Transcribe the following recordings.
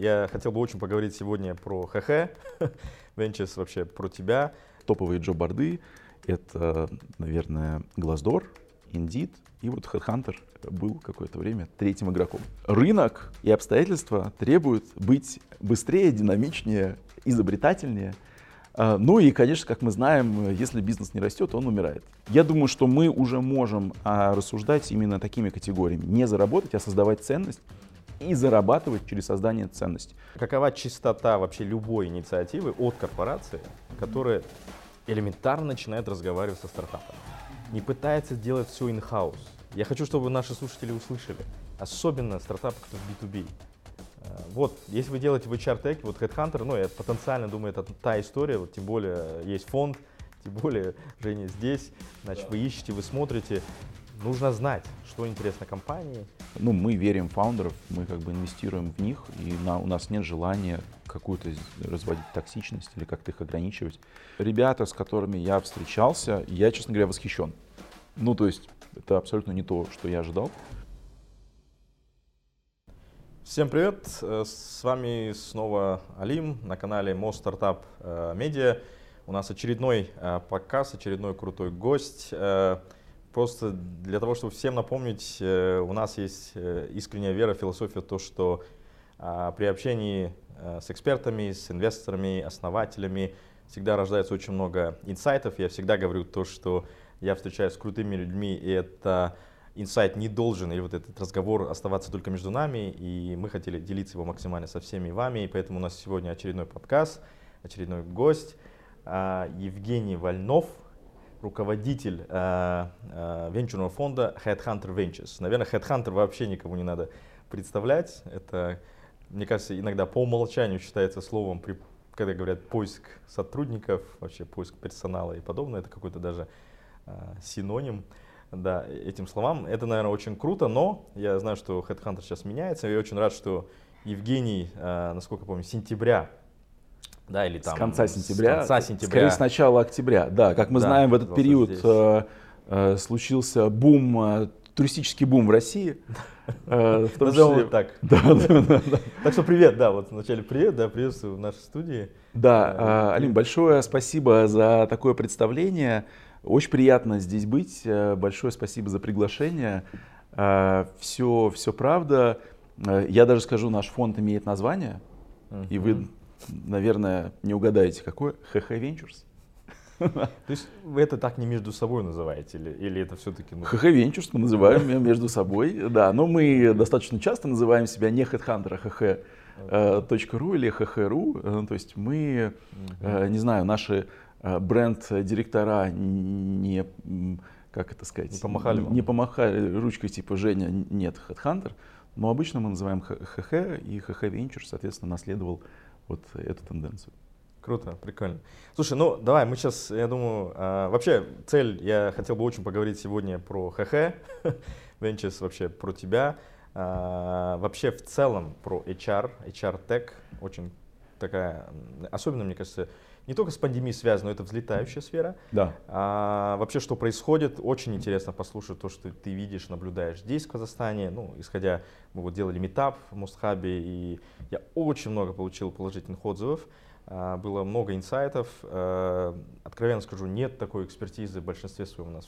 Я хотел бы очень поговорить сегодня про ХХ, Ventures вообще про тебя. Топовые джоб-борды — это, наверное, Glassdoor, Indeed и вот Headhunter был какое-то время третьим игроком. Рынок и обстоятельства требуют быть быстрее, динамичнее, изобретательнее. А, ну и, конечно, как мы знаем, если бизнес не растет, он умирает. Я думаю, что мы уже можем а, рассуждать именно такими категориями. Не заработать, а создавать ценность и зарабатывать через создание ценности. Какова чистота вообще любой инициативы от корпорации, которая элементарно начинает разговаривать со стартапом? Не пытается делать все in-house. Я хочу, чтобы наши слушатели услышали. Особенно стартапы, кто в B2B. Э, вот, если вы делаете в HR Tech, вот Headhunter, ну, я потенциально думаю, это та история, вот, тем более есть фонд, тем более Женя здесь, значит, да. вы ищете, вы смотрите, нужно знать, что интересно компании. Ну, мы верим в фаундеров, мы как бы инвестируем в них, и на, у нас нет желания какую-то разводить токсичность или как-то их ограничивать. Ребята, с которыми я встречался, я, честно говоря, восхищен. Ну, то есть, это абсолютно не то, что я ожидал. Всем привет, э, с вами снова Алим на канале Most Startup Media. У нас очередной э, показ, очередной крутой гость. Просто для того, чтобы всем напомнить, э, у нас есть э, искренняя вера, философия, то, что а, при общении э, с экспертами, с инвесторами, основателями всегда рождается очень много инсайтов. Я всегда говорю то, что я встречаюсь с крутыми людьми, и это инсайт не должен, или вот этот разговор оставаться только между нами, и мы хотели делиться его максимально со всеми вами, и поэтому у нас сегодня очередной подкаст, очередной гость, а, Евгений Вольнов, руководитель э, э, венчурного фонда Headhunter Ventures. Наверное, Headhunter вообще никому не надо представлять. Это, мне кажется, иногда по умолчанию считается словом, при, когда говорят поиск сотрудников, вообще поиск персонала и подобное. Это какой-то даже э, синоним да, этим словам. Это, наверное, очень круто, но я знаю, что Headhunter сейчас меняется. Я очень рад, что Евгений, э, насколько помню, сентября да, или там с конца сентября, с конца сентября. скорее с начала октября, да, как мы да, знаем, в этот период э, э, случился бум, э, туристический бум в России. Э, в том числе... так. Да, да, да, да. Так что привет, да, вот вначале привет, да, приветствую в нашей студии. Да, э, Алим, большое спасибо за такое представление. Очень приятно здесь быть. Э, большое спасибо за приглашение. Все, все правда. Я даже скажу, наш фонд имеет название, и вы наверное, не угадаете, какое? ХХ Ventures. То есть вы это так не между собой называете или, или это все-таки... Ну... ХХ Ventures мы называем между собой, да. Но мы достаточно часто называем себя не Headhunter, а ХХ .ру или ХХ.ру. Э, то есть мы, э, не знаю, наши э, бренд-директора не, как это сказать, не помахали, не, не помахали ручкой типа Женя, нет, Headhunter. Но обычно мы называем ХХ, и ХХ Ventures, соответственно, наследовал вот эту тенденцию. Круто, прикольно. Слушай, ну давай, мы сейчас, я думаю, а, вообще цель, я хотел бы очень поговорить сегодня про ХХ, Ventures, вообще про тебя, а, вообще в целом про HR, HR Tech, очень такая, особенно, мне кажется, не только с пандемией связано, но это взлетающая сфера. Да. А, вообще, что происходит, очень интересно послушать то, что ты видишь, наблюдаешь здесь, в Казахстане. Ну, исходя, мы вот делали метап в Мостхабе, и я очень много получил положительных отзывов. А, было много инсайтов. А, откровенно скажу, нет такой экспертизы в большинстве своем у нас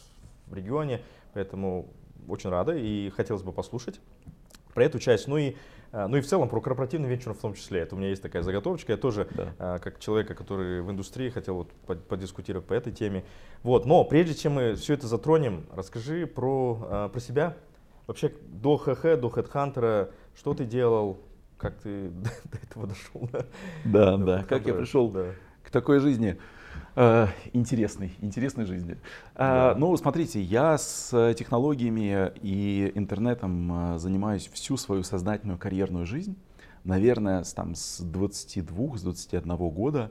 в регионе, поэтому очень рада и хотелось бы послушать про эту часть. Ну и ну и в целом про корпоративный венчур в том числе. Это у меня есть такая заготовочка. Я тоже, да. А, как человека, который в индустрии, хотел вот подискутировать по этой теме. Вот. Но прежде чем мы все это затронем, расскажи про, а, про себя. Вообще до ХХ, до HeadHunter, что ты делал, как ты до этого дошел? Да, да, как я пришел к такой жизни. Э, интересной, интересной жизни. Э, да. Ну, смотрите, я с технологиями и интернетом э, занимаюсь всю свою сознательную карьерную жизнь. Наверное, с, там, с 22, с 21 года.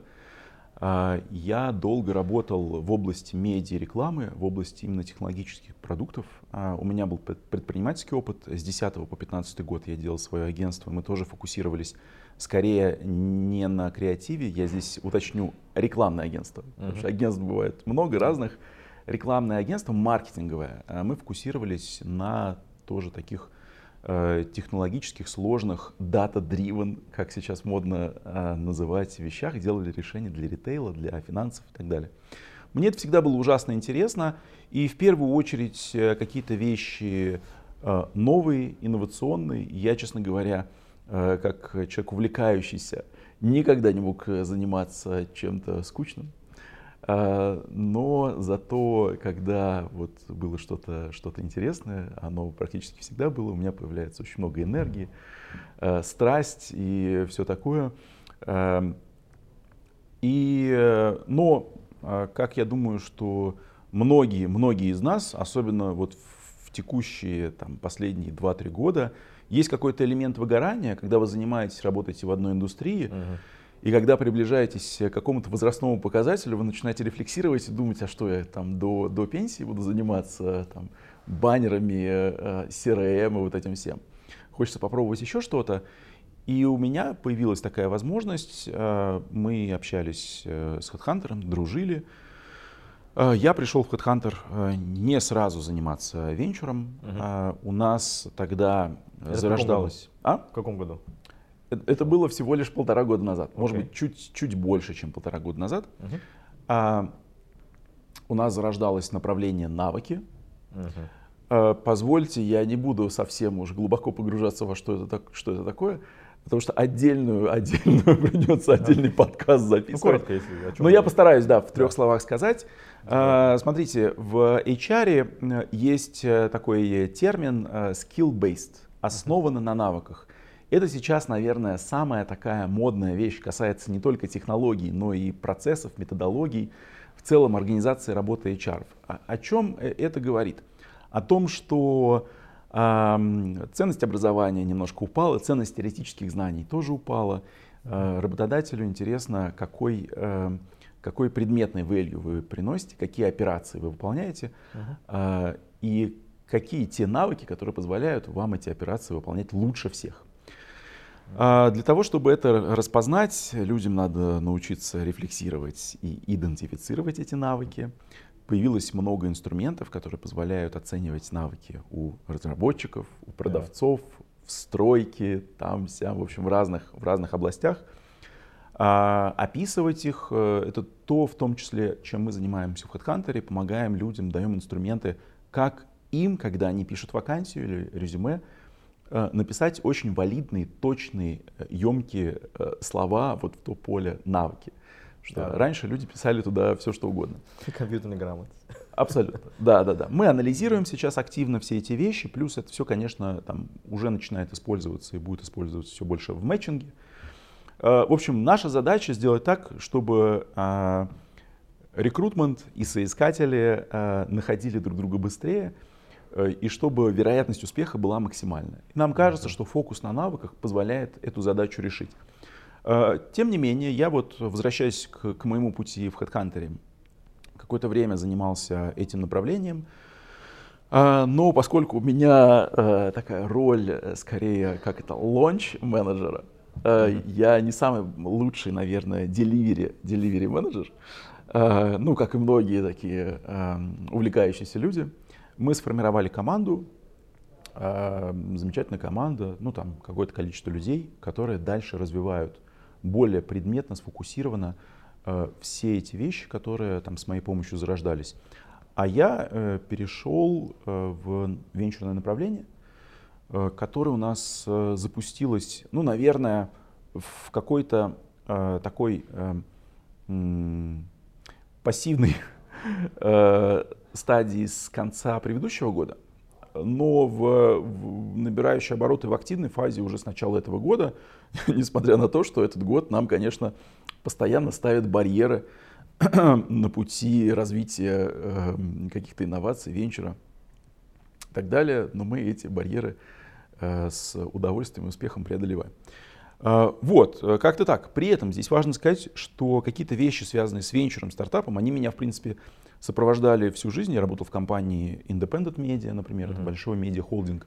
Я долго работал в области медиа рекламы, в области именно технологических продуктов. У меня был предпринимательский опыт. С 10 по 15 год я делал свое агентство. Мы тоже фокусировались скорее не на креативе, я здесь уточню рекламное агентство, uh-huh. потому что агентств бывает много разных. Рекламное агентство, маркетинговое, а мы фокусировались на тоже таких э, технологических, сложных, data-driven, как сейчас модно э, называть, вещах, делали решения для ритейла, для финансов и так далее. Мне это всегда было ужасно интересно, и в первую очередь э, какие-то вещи э, новые, инновационные. Я, честно говоря, как человек увлекающийся, никогда не мог заниматься чем-то скучным. Но зато, когда вот было что-то что интересное, оно практически всегда было, у меня появляется очень много энергии, страсть и все такое. И, но а, как я думаю, что многие, многие из нас, особенно вот в текущие там, последние 2-3 года, есть какой-то элемент выгорания, когда вы занимаетесь, работаете в одной индустрии, uh-huh. и когда приближаетесь к какому-то возрастному показателю, вы начинаете рефлексировать и думать, а что я там до, до пенсии буду заниматься там, баннерами, э, CRM и вот этим всем. Хочется попробовать еще что-то. И у меня появилась такая возможность. Э, мы общались э, с HeadHunter, дружили. Э, я пришел в HeadHunter не сразу заниматься венчуром. Угу. У нас тогда Это зарождалось... В а? В каком году? Это было всего лишь полтора года назад. Okay. Может быть, чуть, чуть больше, чем полтора года назад. Uh-huh. А, у нас зарождалось направление навыки. Uh-huh. А, позвольте, я не буду совсем уж глубоко погружаться во что это, так, что это такое. Потому что отдельную, отдельную придется отдельный подкаст записывать. Ну, коротко, если Но я постараюсь, да, в трех да. словах сказать. А, смотрите, в HR э, есть э, такой термин э, skill-based, основано на навыках. Это сейчас, наверное, самая такая модная вещь, касается не только технологий, но и процессов, методологий, в целом организации работы HR. О, о чем это говорит? О том, что Ценность образования немножко упала, ценность теоретических знаний тоже упала. А, работодателю интересно, какой, э, какой предметный value вы приносите, какие операции вы выполняете uh-huh. и какие те навыки, которые позволяют вам эти операции выполнять лучше всех. А, для того, чтобы это распознать, людям надо научиться рефлексировать и идентифицировать эти навыки появилось много инструментов, которые позволяют оценивать навыки у разработчиков, у продавцов, да. в стройке, там, вся, в общем, в разных, в разных областях. А, описывать их, э, это то, в том числе, чем мы занимаемся в HeadHunter, помогаем людям, даем инструменты, как им, когда они пишут вакансию или резюме, э, написать очень валидные, точные, емкие э, слова вот в то поле навыки. Что да. раньше люди писали туда все, что угодно. Компьютерная грамотность. Абсолютно. Да, да, да. Мы анализируем сейчас активно все эти вещи, плюс это все, конечно, там уже начинает использоваться и будет использоваться все больше в мэтчинге. Э, в общем, наша задача сделать так, чтобы а, рекрутмент и соискатели находили друг друга быстрее, э, и чтобы вероятность успеха была максимальная. нам кажется, что фокус на навыках позволяет эту задачу решить. Э, тем не менее, я вот, возвращаясь к, к моему пути в HeadHunter, какое-то время занимался этим направлением, э, но поскольку у меня э, такая роль, скорее, как это, лонч-менеджера, я не самый лучший, наверное, delivery, delivery менеджер, ну, как и многие такие увлекающиеся люди. Мы сформировали команду, замечательная команда, ну, там какое-то количество людей, которые дальше развивают более предметно, сфокусированно э, все эти вещи, которые там с моей помощью зарождались. А я э, перешел э, в венчурное направление, э, которое у нас э, запустилось, ну, наверное, в какой-то э, такой э, э, пассивной э, стадии с конца предыдущего года но в, в набирающей обороты в активной фазе уже с начала этого года, несмотря на то, что этот год нам, конечно, постоянно ставит барьеры на пути развития э, каких-то инноваций, венчура и так далее, но мы эти барьеры э, с удовольствием и успехом преодолеваем. Э, вот, э, как-то так. При этом здесь важно сказать, что какие-то вещи, связанные с венчуром, стартапом, они меня, в принципе, сопровождали всю жизнь. Я работал в компании Independent Media, например, mm-hmm. это большой медиа-холдинг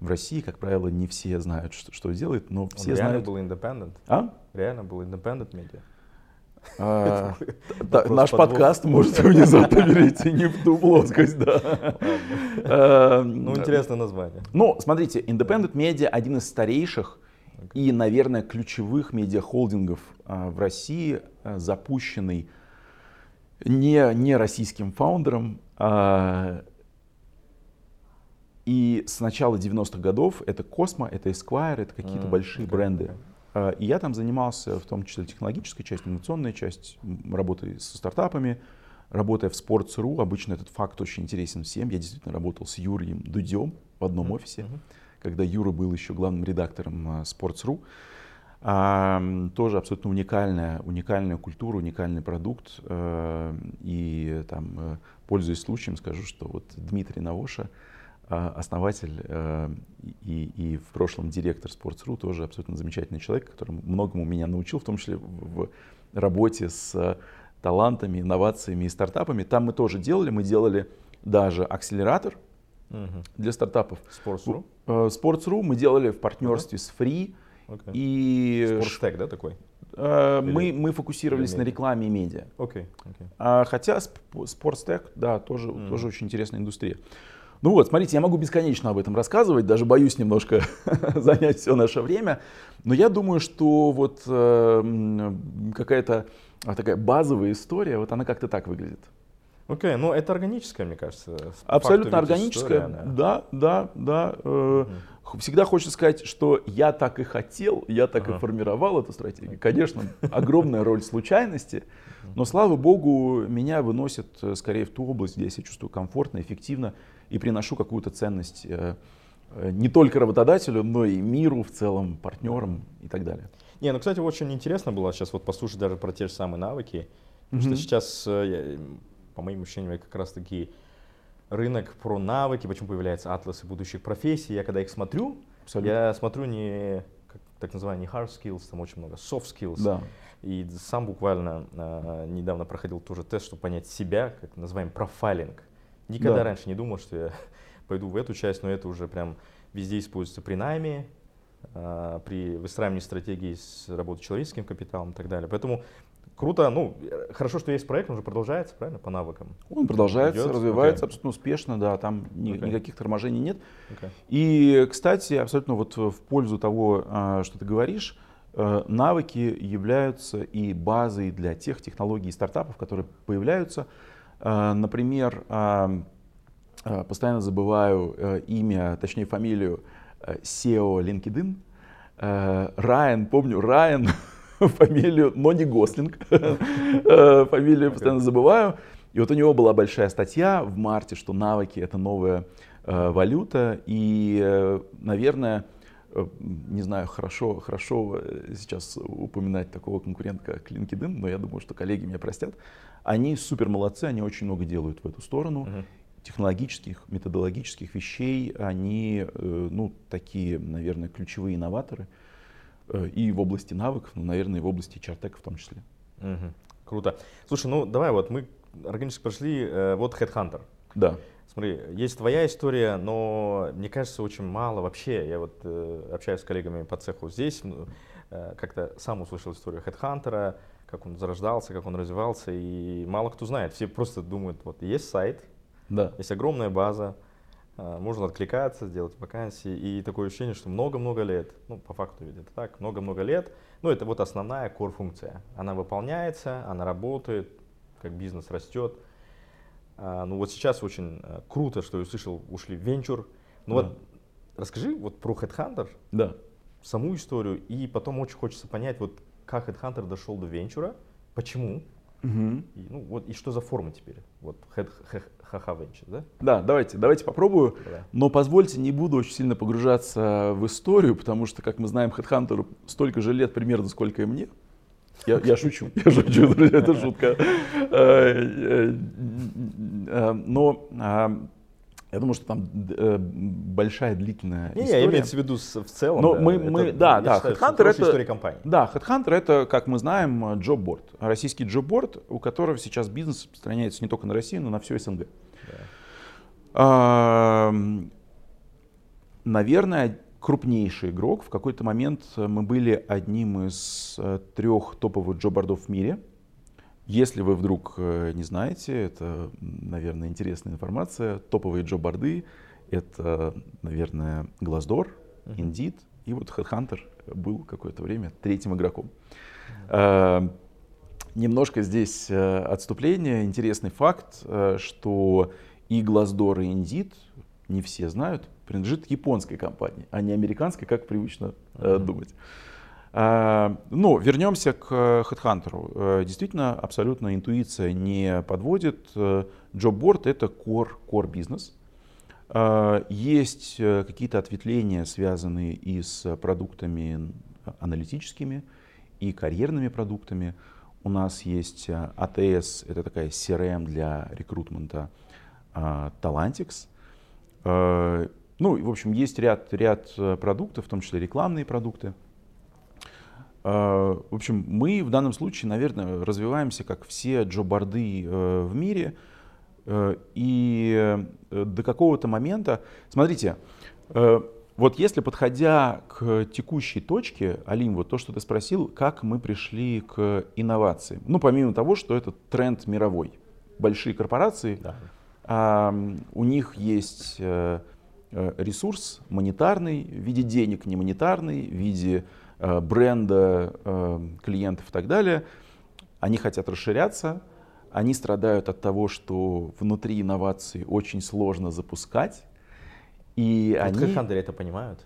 в России, как правило, не все знают, что, что делает, но все Он знают. Реально был Independent? А? Реально был Independent Media? А, наш подкаст может внезапно перейти не в ту плоскость, да. А, ну, интересное название. Ну, смотрите, Independent Media один из старейших и, наверное, ключевых медиахолдингов а, в России, запущенный не, не российским фаундером. И с начала 90-х годов это Cosmo, это Esquire, это какие-то mm, большие okay. бренды. А, и я там занимался в том числе технологической частью, инновационной частью, работой со стартапами, работая в Sports.ru. Обычно этот факт очень интересен всем. Я действительно работал с Юрием Дудем в одном mm-hmm. офисе, когда Юра был еще главным редактором а, Sports.ru. А, тоже абсолютно уникальная, уникальная культура, уникальный продукт. А, и там, э, пользуясь случаем, скажу, что вот Дмитрий Навоша, а, основатель э, и, и в прошлом директор Sports.ru, тоже абсолютно замечательный человек, который многому меня научил, в том числе в работе с талантами, инновациями и стартапами. Там мы тоже делали, мы делали даже акселератор угу. для стартапов. Sports.ru? Э, Sports.ru мы делали в партнерстве okay. с Free. Okay. И... Sportstech, да, такой? Э, мы, мы фокусировались на рекламе и медиа. Okay. Okay. А, хотя Sportstech, да, тоже, mm. тоже очень интересная индустрия. Ну вот, смотрите, я могу бесконечно об этом рассказывать, даже боюсь немножко занять все наше время, но я думаю, что вот э, какая-то такая базовая история, вот она как-то так выглядит. Окей, okay, ну это органическая, мне кажется. Абсолютно органическая, история, да, да, да. Э, угу. Всегда хочется сказать, что я так и хотел, я так uh-huh. и формировал эту стратегию. Конечно, огромная роль случайности, но слава богу, меня выносит э, скорее в ту область, где я себя чувствую комфортно, эффективно и приношу какую-то ценность э, э, не только работодателю, но и миру в целом, партнерам и так далее. Не, ну, кстати, очень интересно было сейчас вот послушать даже про те же самые навыки, потому mm-hmm. что сейчас, по моим ощущениям, как раз таки рынок про навыки, почему появляются атласы будущих профессий. Я когда их смотрю, Абсолютно. я смотрю не как, так называемые hard skills, там очень много soft skills. Да. И сам буквально э, недавно проходил тоже тест, чтобы понять себя, как называем профайлинг. Никогда да. раньше не думал, что я пойду в эту часть, но это уже прям везде используется при найме, а, при выстраивании стратегии с работы человеческим капиталом и так далее. Поэтому круто, ну, хорошо, что есть проект, он уже продолжается, правильно, по навыкам? Он продолжается, Идет? развивается okay. абсолютно успешно, да, там ни, okay. никаких торможений нет. Okay. И, кстати, абсолютно вот в пользу того, а, что ты говоришь, э, навыки являются и базой для тех технологий и стартапов, которые появляются, Э, например, э, э, постоянно забываю имя, точнее фамилию SEO LinkedIn. Райан, помню, Райан, фамилию, но не Гослинг. Фамилию постоянно забываю. И вот у него была большая статья в марте, что навыки это новая валюта. И, наверное, не знаю, хорошо, хорошо сейчас упоминать такого конкурента, как LinkedIn, но я думаю, что коллеги меня простят. Они супер молодцы, они очень много делают в эту сторону. Uh-huh. Технологических, методологических вещей, они, э, ну, такие, наверное, ключевые инноваторы э, и в области навыков, но, наверное, и в области чартека в том числе. Угу. Круто. Слушай, ну давай вот мы органически прошли, э, вот Headhunter. Да. Смотри, есть твоя история, но мне кажется, очень мало вообще. Я вот э, общаюсь с коллегами по цеху здесь, э, как-то сам услышал историю Headhunter, как он зарождался, как он развивался, и мало кто знает. Все просто думают, вот есть сайт, да. есть огромная база, можно откликаться, сделать вакансии, и такое ощущение, что много-много лет, ну, по факту ведь это так, много-много лет, ну, это вот основная core-функция. Она выполняется, она работает, как бизнес растет. А, ну, вот сейчас очень а, круто, что я услышал, ушли в венчур. Ну, да. вот расскажи вот про Headhunter, да. саму историю, и потом очень хочется понять, вот как HeadHunter дошел до венчура, почему, Угу. И, ну, вот, и что за форма теперь? Вот ха-ха венчур, да? Да, давайте, давайте попробую. Да. Но позвольте, не буду очень сильно погружаться в историю, потому что, как мы знаем, HeadHunter столько же лет примерно, сколько и мне. Я, я шучу, я шучу, друзья, это шутка. Э, э, э, но а, я думаю, что там э, большая длительная не, история. Не, имеется в виду в целом. Но да, мы, это, мы, да, да, считаю, Headhunter это история компании. Да, Headhunter это, как мы знаем, джобборд, российский джобборд, у которого сейчас бизнес распространяется не только на Россию, но на всю СНГ. Да. А, наверное, крупнейший игрок. В какой-то момент мы были одним из э, трех топовых джоббордов в мире. Если вы вдруг не знаете, это, наверное, интересная информация. Топовые джоб-борды — это, наверное, Glassdoor, Indeed и вот Headhunter был какое-то время третьим игроком. Uh-huh. Немножко здесь отступление. Интересный факт, что и Glassdoor, и Indeed, не все знают, принадлежит японской компании, а не американской, как привычно uh-huh. думать. А, ну, вернемся к HeadHunter. Действительно, абсолютно интуиция не подводит. Джобборд — это core, core бизнес. Есть э, какие-то ответвления, связанные и с продуктами аналитическими, и карьерными продуктами. У нас есть ATS, это такая CRM для рекрутмента, Talantix. Ну, в общем, есть ряд, ряд э, продуктов, в том числе рекламные продукты. В общем, мы в данном случае, наверное, развиваемся, как все джоборды э, в мире. Э, и до какого-то момента, смотрите, вот если подходя к текущей точке, Алим, вот то, что ты спросил, как мы пришли к инновациям. Ну, помимо того, что это тренд мировой. Большие корпорации, да. у них есть Э, ресурс монетарный в виде денег, не монетарный, в виде э, бренда э, клиентов и так далее. Они хотят расширяться, они страдают от того, что внутри инноваций очень сложно запускать. И вот они... Как это понимают?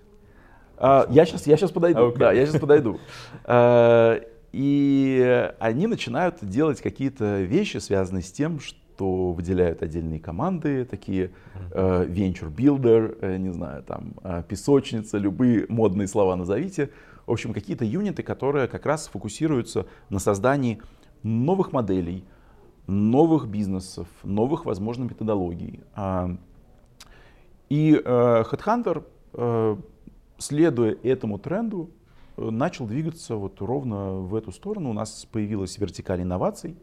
А, я, сейчас, я сейчас подойду. Okay. Да, я сейчас подойду. А, и они начинают делать какие-то вещи, связанные с тем, что то выделяют отдельные команды, такие э, venture builder, э, не знаю, там э, песочница, любые модные слова назовите. В общем, какие-то юниты, которые как раз фокусируются на создании новых моделей, новых бизнесов, новых, возможно, методологий. А, и э, Headhunter, э, следуя этому тренду, э, начал двигаться вот ровно в эту сторону. У нас появилась вертикаль инноваций.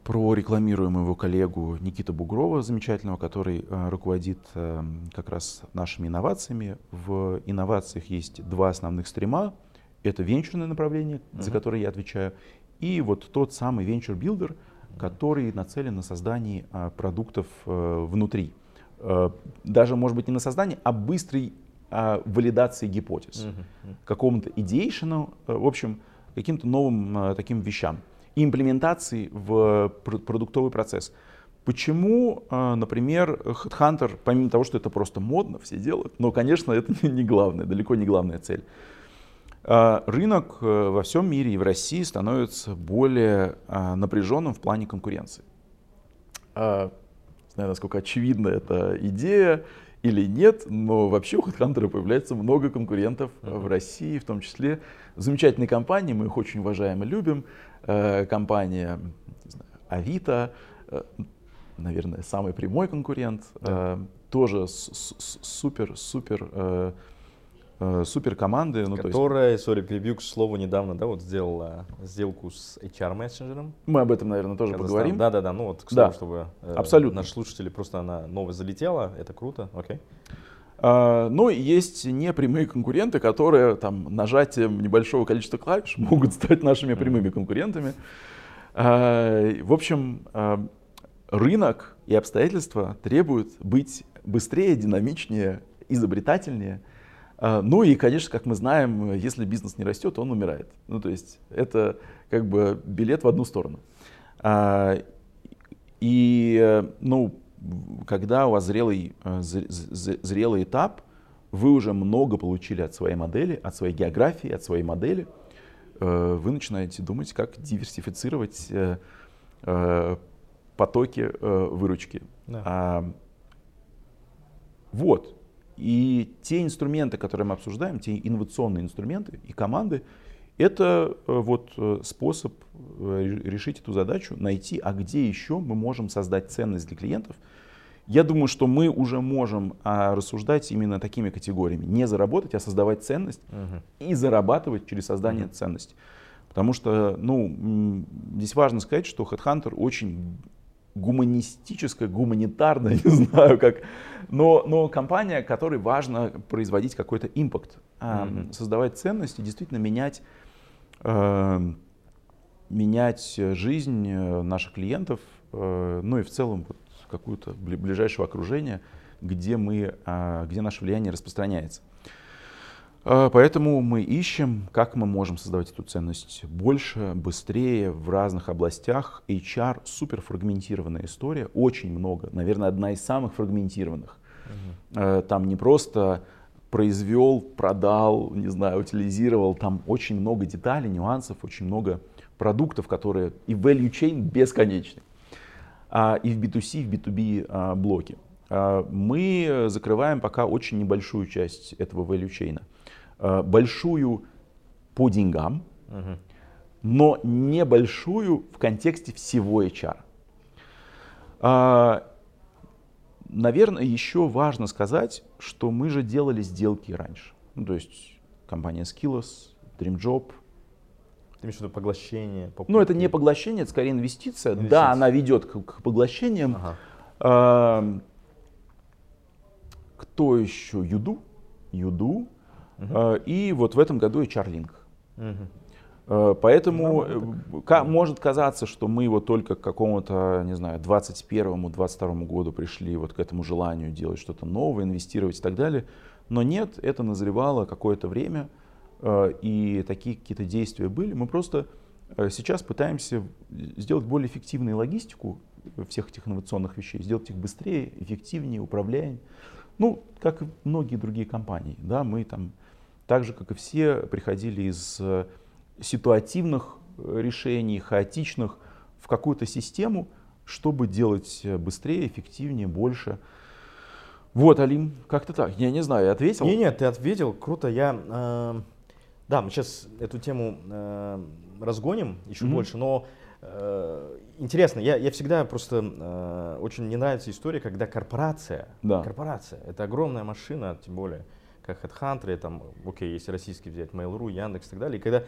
Э, прорекламируем его коллегу Никита Бугрова, замечательного, который э, руководит э, как раз нашими инновациями. В инновациях есть два основных стрима. Это венчурное направление, uh-huh. за которое я отвечаю, и вот тот самый builder, который нацелен на создание продуктов внутри. Даже, может быть, не на создание, а быстрой валидации гипотез. Uh-huh. Какому-то идеейшену, в общем, каким-то новым таким вещам имплементации в продуктовый процесс. Почему, а, например, HeadHunter, помимо того, что это просто модно, все делают, но, конечно, это не главное, далеко не главная цель. А, рынок э, во всем мире и в России становится более а, напряженным в плане конкуренции. Не знаю, насколько очевидна эта идея или нет, но вообще у HeadHunter появляется много конкурентов uh-huh. в России, в том числе замечательные компании, мы их очень уважаем и любим. Э, компания Авито, э, наверное, самый прямой конкурент, да. Э, тоже супер, супер команды. Ну, Которая, есть... сори, перебью, к слову, недавно, да, вот сделала сделку с HR-мессенджером. Мы об этом, наверное, тоже Казахстан. поговорим. Да-да-да, ну вот, к слову, да. чтобы Абсолютно. наши слушатели просто она новость залетела, это круто, окей. Okay. А, но есть непрямые конкуренты, которые там, нажатием небольшого количества клавиш могут стать нашими прямыми конкурентами. А, в общем, а, рынок и обстоятельства требуют быть быстрее, динамичнее, изобретательнее. Ну и, конечно, как мы знаем, если бизнес не растет, он умирает. Ну то есть это как бы билет в одну сторону. И, ну, когда у вас зрелый, э, зрелый этап, вы уже много получили от своей модели, от своей географии, от своей модели, э, вы начинаете думать, как диверсифицировать э, потоки выручки. Да. А, вот. И те инструменты, которые мы обсуждаем, те инновационные инструменты и команды, это вот способ решить эту задачу, найти, а где еще мы можем создать ценность для клиентов – я думаю, что мы уже можем а, рассуждать именно такими категориями. Не заработать, а создавать ценность uh-huh. и зарабатывать через создание uh-huh. ценности. Потому что, ну, здесь важно сказать, что Headhunter очень гуманистическая, гуманитарная, не знаю как, но, но компания, которой важно производить какой-то импакт, mm-hmm. создавать ценности, действительно менять э, менять жизнь наших клиентов, ну и в целом вот какую-то ближайшего окружения, где, мы, где наше влияние распространяется. А, поэтому мы ищем, как мы можем создавать эту ценность больше, быстрее, в разных областях. HR супер фрагментированная история, очень много, наверное, одна из самых фрагментированных. Угу. Там не просто произвел, продал, не знаю, утилизировал, там очень много деталей, нюансов, очень много продуктов, которые и value chain бесконечный. А, и в B2C, и в B2B а, блоке. Мы закрываем пока очень небольшую часть этого value chain. Э, большую по деньгам, угу. но небольшую в контексте всего HR. А, наверное, еще важно сказать, что мы же делали сделки раньше. Ну, то есть компания Skills, DreamJob. Ты имеешь в виду поглощение? Покупки? Ну, это не поглощение, это скорее инвестиция. инвестиция. Да, она ведет к, к поглощениям. Ага. А, кто еще? Юду. Юду. Uh-huh. И вот в этом году HR-Link. Uh-huh. Поэтому ну, может казаться, что мы вот только к какому-то, не знаю, 21-22 году пришли вот к этому желанию делать что-то новое, инвестировать и так далее. Но нет, это назревало какое-то время, э, и такие какие-то действия были. Мы просто сейчас пытаемся сделать более эффективную логистику всех этих инновационных вещей, сделать их быстрее, эффективнее, управляемее. Ну, как и многие другие компании, да, мы там так же, как и все, приходили из э, ситуативных э, решений, хаотичных, в какую-то систему, чтобы делать э, быстрее, эффективнее, больше. Вот, Алим, как-то так. Я не знаю, я ответил? Не, нет, ты ответил, круто. Я, э, да, мы сейчас эту тему э, разгоним еще mm-hmm. больше, но э, интересно, я, я всегда просто э, очень не нравится история, когда корпорация, да. корпорация, это огромная машина, тем более как HeadHunter, там, окей, если российский взять, Mail.ru, Яндекс и так далее. И когда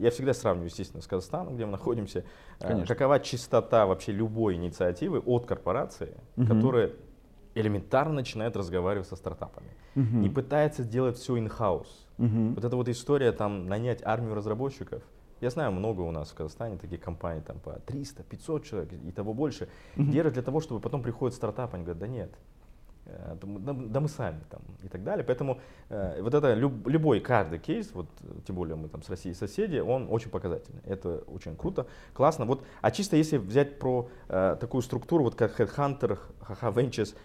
я всегда сравниваю, естественно, с Казахстаном, где мы находимся, э, Конечно. какова чистота вообще любой инициативы от корпорации, угу. которая элементарно начинает разговаривать со стартапами угу. и пытается сделать все in-house. Угу. Вот эта вот история там нанять армию разработчиков. Я знаю, много у нас в Казахстане таких компаний, там по 300, 500 человек и того больше, угу. держат для того, чтобы потом приходит стартап, они говорят, да нет, Э, да мы сами там и так далее. Поэтому э, вот это люб, любой, каждый кейс, вот тем более мы там с Россией соседи, он очень показательный. Это очень круто, классно. Вот, а чисто если взять про э, такую структуру, вот как Headhunter, HH Ventures,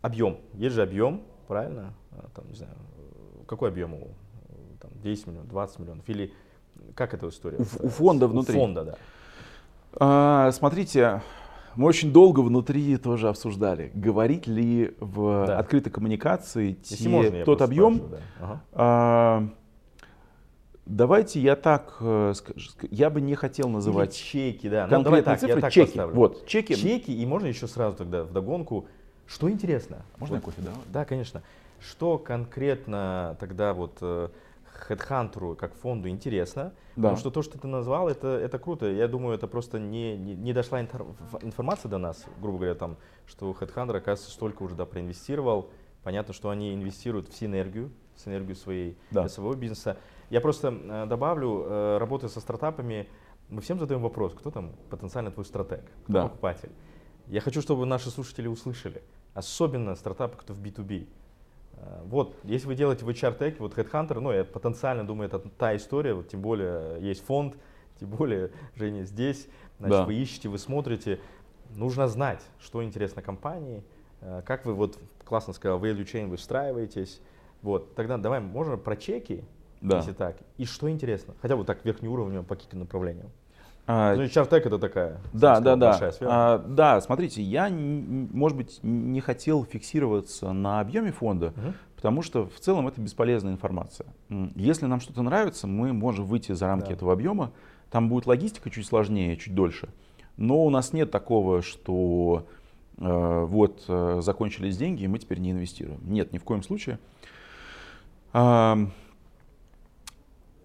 объем. Есть же объем, правильно? Э, там, не знаю, какой объем у там, 10 миллионов, 20 миллионов? Или как эта история? У, у фонда внутри? У фонда, да. А, смотрите, мы очень долго внутри тоже обсуждали, говорить ли в да. открытой коммуникации те, можно, тот объем. Да. Ага. А, давайте я так э, скажу, я бы не хотел называть Или чеки, да. Ну, давай так, цифры, я так чеки. Поставлю. Вот, чеки. Чеки, и можно еще сразу тогда в догонку. Что интересно? Можно вот, кофе, да? Да, конечно. Что конкретно тогда вот э, HeadHunter как фонду интересно, да. потому что то, что ты назвал, это, это круто. Я думаю, это просто не, не, не дошла информация до нас, грубо говоря, там, что HeadHunter, оказывается, столько уже да, проинвестировал. Понятно, что они инвестируют в синергию, синергию своей, да. своего бизнеса. Я просто э, добавлю, э, работая со стартапами, мы всем задаем вопрос, кто там потенциально твой стратег, кто да. покупатель. Я хочу, чтобы наши слушатели услышали, особенно стартапы, кто в B2B. Э, вот, если вы делаете в HR Tech, вот Headhunter, ну, я потенциально думаю, это та история, вот, тем более есть фонд, тем более Женя здесь, значит, да. вы ищете, вы смотрите, нужно знать, что интересно компании, э, как вы, вот, классно сказал, value chain вы встраиваетесь, вот, тогда давай, можно про чеки, да. если так, и что интересно, хотя бы так верхнеуровневым по каким-то направлениям. А, ну, HR-тек это такая да, да, да. А, да, смотрите, я, может быть, не хотел фиксироваться на объеме фонда, угу. потому что в целом это бесполезная информация. Если нам что-то нравится, мы можем выйти за рамки да. этого объема. Там будет логистика чуть сложнее, чуть дольше. Но у нас нет такого, что э, вот э, закончились деньги, и мы теперь не инвестируем. Нет, ни в коем случае. Э,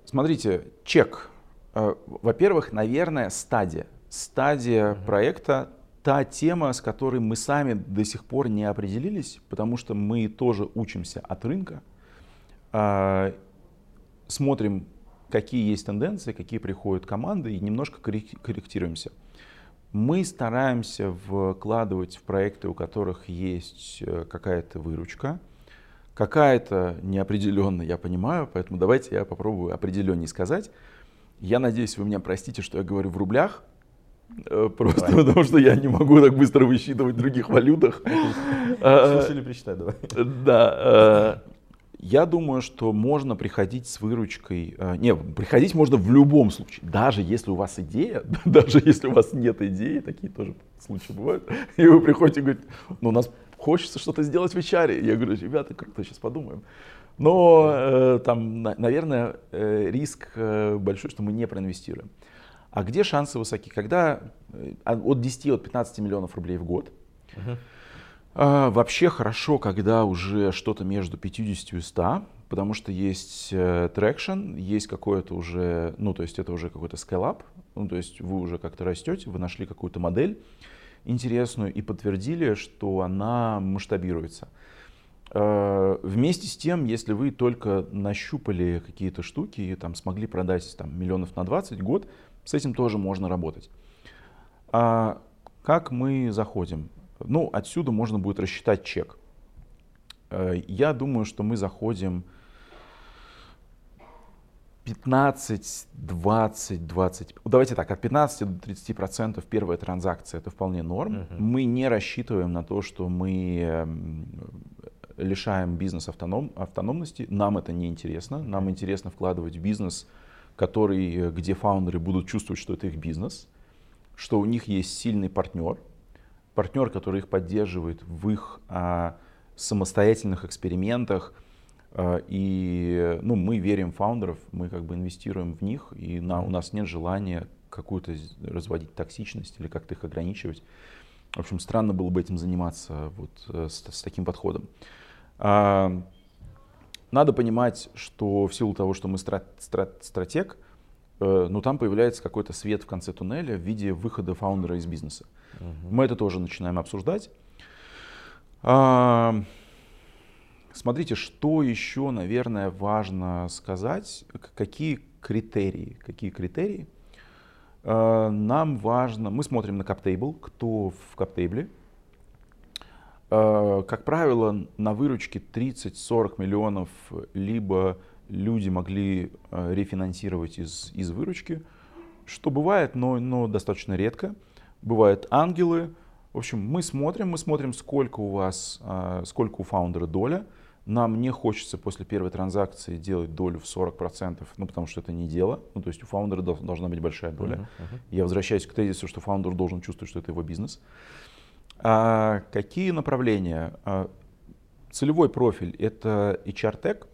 смотрите, чек во-первых, наверное, стадия. Стадия uh-huh. проекта та тема, с которой мы сами до сих пор не определились, потому что мы тоже учимся от рынка, э, смотрим какие есть тенденции, какие приходят команды, и немножко корректируемся. Мы стараемся вкладывать в проекты, у которых есть э, какая-то выручка, какая-то неопределенная, я понимаю, поэтому давайте я попробую определеннее сказать. Я надеюсь, вы меня простите, что я говорю в рублях, э, Просто давай. потому что я не могу так быстро высчитывать в других валютах. Слушали, причитай, давай. Да. Э, я думаю, что можно приходить с выручкой. Э, не, приходить можно в любом случае. Даже если у вас идея, даже если у вас нет идеи, такие тоже случаи бывают. И вы приходите и говорите, ну у нас хочется что-то сделать в HR. Я говорю, ребята, круто, сейчас подумаем. Но э, там, наверное, э, риск э, большой, что мы не проинвестируем. А где шансы высоки? Когда э, от 10 от 15 миллионов рублей в год. А, вообще хорошо, когда уже что-то между 50 и 100, потому что есть э, traction, есть какое-то уже, ну то есть это уже какой-то scale-up, ну то есть вы уже как-то растете, вы нашли какую-то модель интересную и подтвердили, что она масштабируется. Э, вместе с тем, если вы только нащупали какие-то штуки и там смогли продать там, миллионов на 20 год, с этим тоже можно работать. А как мы заходим? Ну, отсюда можно будет рассчитать чек. Э, я думаю, что мы заходим 15, 20, 20. Давайте так, от 15 до 30 процентов первая транзакция это вполне норм. Uh-huh. Мы не рассчитываем на то, что мы эм, лишаем бизнес автоном, автономности. Нам это не интересно. Нам интересно вкладывать в бизнес, который, э, где фаундеры будут чувствовать, что это их бизнес, что у них есть сильный партнер, партнер, который их поддерживает в их а, самостоятельных экспериментах. А, и ну, мы верим в фаундеров, мы как бы инвестируем в них, и на, у нас нет желания какую-то разводить токсичность или как-то их ограничивать. В общем, странно было бы этим заниматься вот э, с, с таким подходом. А, надо понимать, что в силу того, что мы страт, страт, стратег, э, ну там появляется какой-то свет в конце туннеля в виде выхода фаундера из бизнеса. Угу. Мы это тоже начинаем обсуждать. А, смотрите, что еще, наверное, важно сказать, какие критерии, какие критерии а, нам важно, мы смотрим на каптейбл, кто в каптейбле. А, как правило, на выручке 30-40 миллионов либо люди могли а, рефинансировать из, из выручки, что бывает, но, но достаточно редко бывают ангелы. В общем, мы смотрим, мы смотрим, сколько у вас, а, сколько у фаундера доля. Нам не хочется после первой транзакции делать долю в 40%, ну, потому что это не дело. Ну, то есть у фаундера должна быть большая доля. Uh-huh, uh-huh. Я возвращаюсь к тезису, что фаундер должен чувствовать, что это его бизнес. А какие направления? А, целевой профиль — это HR-тек,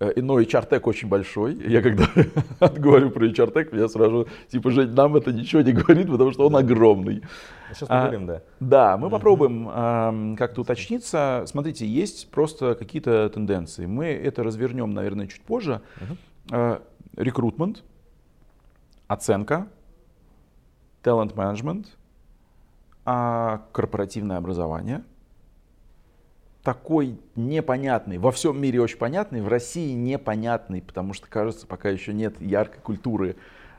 Э, но HR-тек очень большой. Я когда говорю про HR-тек, я сразу, типа, Жень, нам это ничего не говорит, потому что он огромный. Сейчас а, поговорим, да. Да, мы попробуем как-то уточниться. Смотрите, есть просто какие-то тенденции. Мы это развернем, наверное, чуть позже. Рекрутмент, оценка, талант-менеджмент, э, корпоративное образование – такой непонятный, во всем мире очень понятный, в России непонятный, потому что, кажется, пока еще нет яркой культуры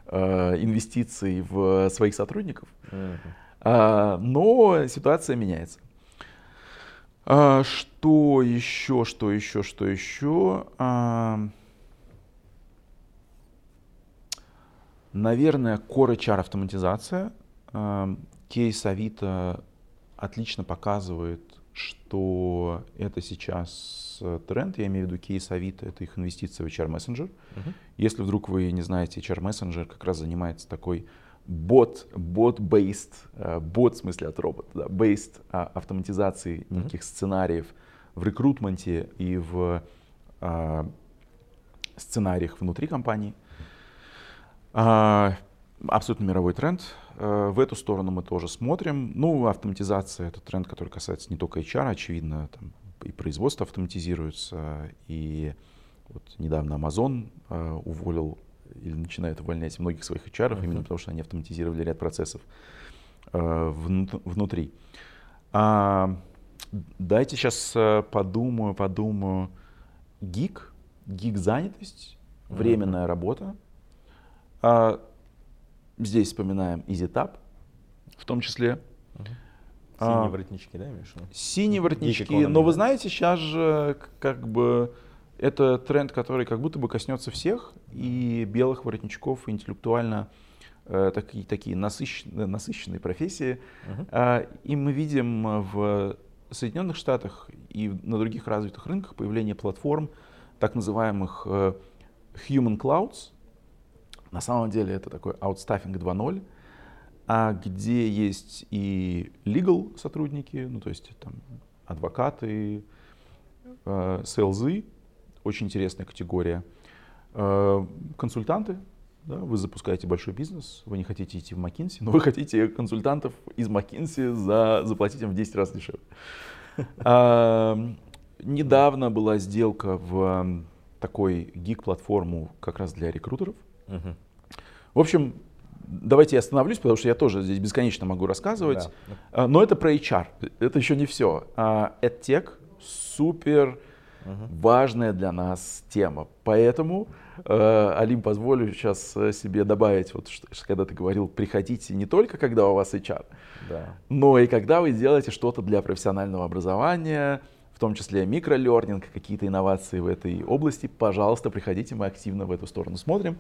э, инвестиций в своих сотрудников. Uh-huh. А, но ситуация меняется. А, что еще, что еще, что еще? А, наверное, Core HR автоматизация. Кейс Авито отлично показывает что это сейчас э, тренд, я имею в виду кейс Авито, это их инвестиция в HR Messenger. Uh-huh. Если вдруг вы не знаете, HR Messenger как раз занимается такой бот, бот-based, э, бот в смысле от робота, да, based а, автоматизации uh-huh. неких сценариев в рекрутменте и в а, сценариях внутри компании. А, абсолютно мировой тренд. Э, в эту сторону мы тоже смотрим. Ну, автоматизация — это тренд, который касается не только HR, очевидно, там и производство автоматизируется, и вот недавно Amazon э, уволил или начинает увольнять многих своих HR, uh-huh. именно потому что они автоматизировали ряд процессов э, внутри. А, дайте сейчас подумаю, подумаю. Гик, гик занятость, временная mm-hmm. работа. А, здесь вспоминаем EasyTap в том числе. Mm-hmm. Синие а, воротнички, да, Миша? Синие воротнички, но вы знаете, сейчас же как бы это тренд, который как будто бы коснется всех, и белых воротничков интеллектуально э, такие, такие насыщенные, насыщенные профессии. Uh-huh. И мы видим в Соединенных Штатах и на других развитых рынках появление платформ, так называемых э, human clouds. На самом деле это такой outstaffing 2.0 а где есть и legal сотрудники, ну то есть там адвокаты, э, селзы, очень интересная категория, э, консультанты, да, вы запускаете большой бизнес, вы не хотите идти в McKinsey, но вы хотите консультантов из McKinsey за, заплатить им в 10 раз дешевле. А, недавно была сделка в такой гиг-платформу как раз для рекрутеров. В общем, давайте я остановлюсь, потому что я тоже здесь бесконечно могу рассказывать. Да. А, но это про HR, это еще не все. А, EdTech супер угу. важная для нас тема. Поэтому, э, Алим, позволю сейчас э, себе добавить, вот, что, когда ты говорил, приходите не только когда у вас HR, да. но и когда вы делаете что-то для профессионального образования, в том числе микролернинг, какие-то инновации в этой области, пожалуйста, приходите, мы активно в эту сторону смотрим.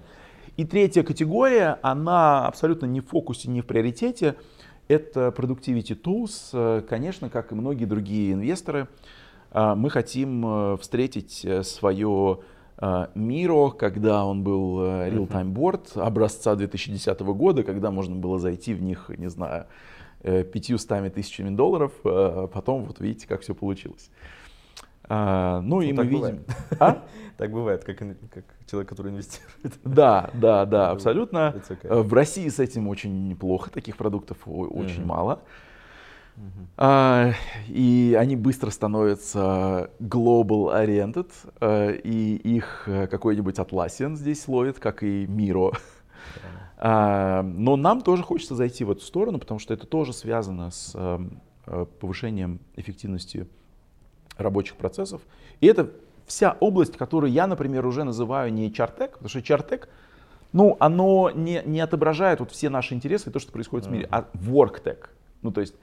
И третья категория, она абсолютно не в фокусе, не в приоритете. Это Productivity Tools. Конечно, как и многие другие инвесторы, а, мы хотим э, встретить э, свое Миро, когда он был э, real-time board образца 2010 года, когда можно было зайти в них, не знаю, пятьюстами тысячами долларов, а потом вот видите, как все получилось. А, ну, ну и мы видим... А? Так бывает, как, как человек, который инвестирует. Да, да, да, абсолютно. Okay. В России с этим очень неплохо, таких продуктов очень mm-hmm. мало. Mm-hmm. А, и они быстро становятся global oriented, а, и их э, какой-нибудь Atlassian здесь ловит, как и Miro. А, но нам тоже хочется зайти в эту сторону, потому что это тоже связано с а, повышением эффективности рабочих процессов. И это вся область, которую я, например, уже называю не HR-тек, потому что HR-тек, ну, оно не, не отображает вот все наши интересы и то, что происходит в мире, а work-tech. Ну, то есть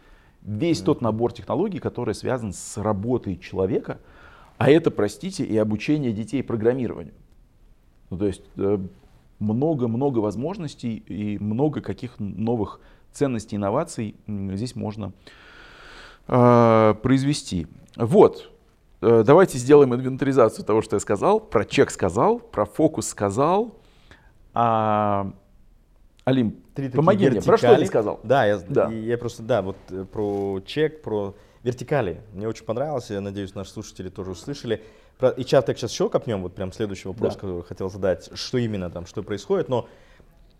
весь тот набор технологий, который связан с работой человека, а это, простите, и обучение детей программированию. Ну, то есть э, много-много возможностей и много каких новых ценностей, инноваций здесь можно э, произвести. Вот. Э, давайте сделаем инвентаризацию того, что я сказал. Про чек сказал, про фокус сказал. А, Алим, Три помоги вертикали. мне. Про что ты сказал? Да, я, да. я просто, да, вот э, про чек, про вертикали. Мне очень понравилось, я надеюсь, наши слушатели тоже услышали. Про HR так сейчас еще копнем, вот прям следующий вопрос, да. который хотел задать, что именно там, что происходит, но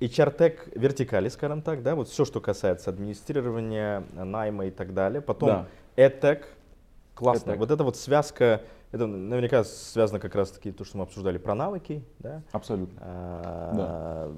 HR Tech вертикали, скажем так, да, вот все, что касается администрирования, найма и так далее. Потом да. EdTech, Классно. Это... Вот эта вот связка, это наверняка связано как раз таки то, что мы обсуждали про навыки, да? Абсолютно. А, да.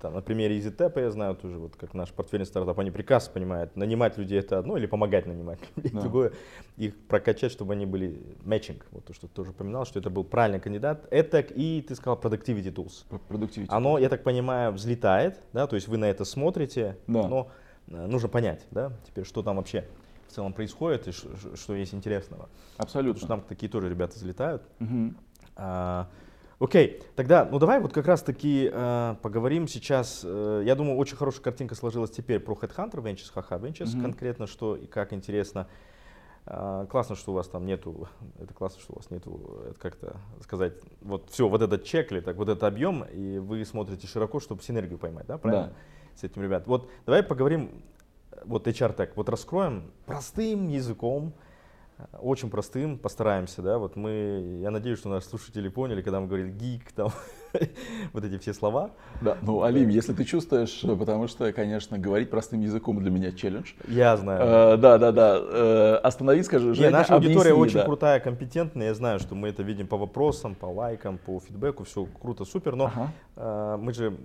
Там, на примере EasyTap я знаю тоже, вот как наш портфельный стартап, они прекрасно понимают, нанимать людей это одно или помогать нанимать людей да. другое, их прокачать, чтобы они были matching, вот то, что ты тоже упоминал, что это был правильный кандидат. Это и ты сказал Productivity Tools. Productivity. Оно, я так понимаю, взлетает, да, то есть вы на это смотрите, да. но э, нужно понять, да, теперь что там вообще в целом происходит и что, есть интересного. Абсолютно. Потому что там такие тоже ребята залетают. Угу. А, окей, тогда, ну давай вот как раз таки а, поговорим сейчас. А, я думаю, очень хорошая картинка сложилась теперь про Headhunter Ventures, Haha Ventures, угу. конкретно что и как интересно. А, классно, что у вас там нету, это классно, что у вас нету, это как-то сказать, вот все, вот этот чек или так, вот этот объем, и вы смотрите широко, чтобы синергию поймать, да, правильно? Да. С этим ребят. Вот давай поговорим вот HR Tech, вот раскроем простым языком, очень простым, постараемся, да, вот мы, я надеюсь, что наши слушатели поняли, когда мы говорили гик, там, вот эти все слова. Да, ну, Алим, если ты чувствуешь, потому что, конечно, говорить простым языком для меня челлендж. Я знаю. Э, да, да, да, э, останови, скажи, Женя, наша аудитория очень крутая, компетентная, я знаю, что мы это видим по вопросам, по лайкам, по фидбэку, все круто, супер, но э, мы же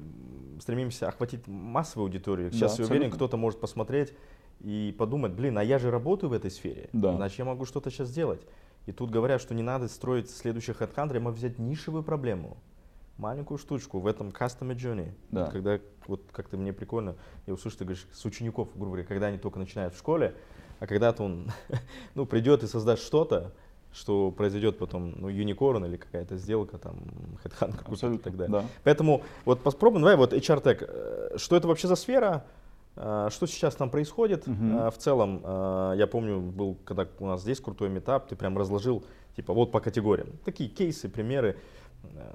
стремимся охватить массовую аудиторию. Сейчас да, я уверен, кто-то может посмотреть и подумать, блин, а я же работаю в этой сфере, да. значит я могу что-то сейчас сделать. И тут говорят, что не надо строить следующих HeadHunter, а взять нишевую проблему. маленькую штучку в этом customer journey. Да. Когда вот как-то мне прикольно, я услышу, ты говоришь, с учеников, грубо говоря, когда они только начинают в школе, а когда-то он ну, придет и создаст что-то, что произойдет потом, ну, юникорн или какая-то сделка, там, HeadHunter и так далее. Да. Поэтому вот попробуем, давай, вот HR Tech, э, что это вообще за сфера, э, что сейчас там происходит угу. в целом? Я помню, был, когда у нас здесь крутой метап, ты прям разложил, типа, вот по категориям. Такие кейсы, примеры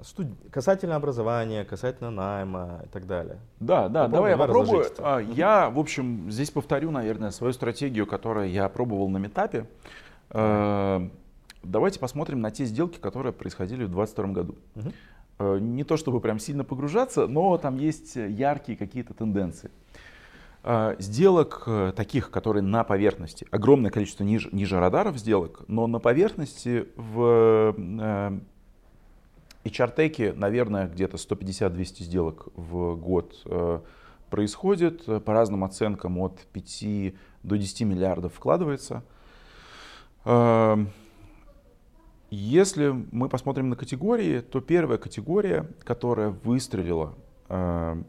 студ... касательно образования, касательно найма и так далее. Да, да, попробуй, давай я попробую. А, я, в общем, здесь повторю, наверное, свою стратегию, которую я пробовал на метапе. Давайте посмотрим на те сделки, которые происходили в 2022 году. Угу. Не то чтобы прям сильно погружаться, но там есть яркие какие-то тенденции. Э, сделок э, таких, которые на поверхности, огромное количество ниже, ниже радаров сделок, но на поверхности в HR-теке, наверное, где-то 150-200 сделок в год происходит. По разным оценкам от 5 до 10 миллиардов вкладывается. Если мы посмотрим на категории, то первая категория, которая выстрелила э,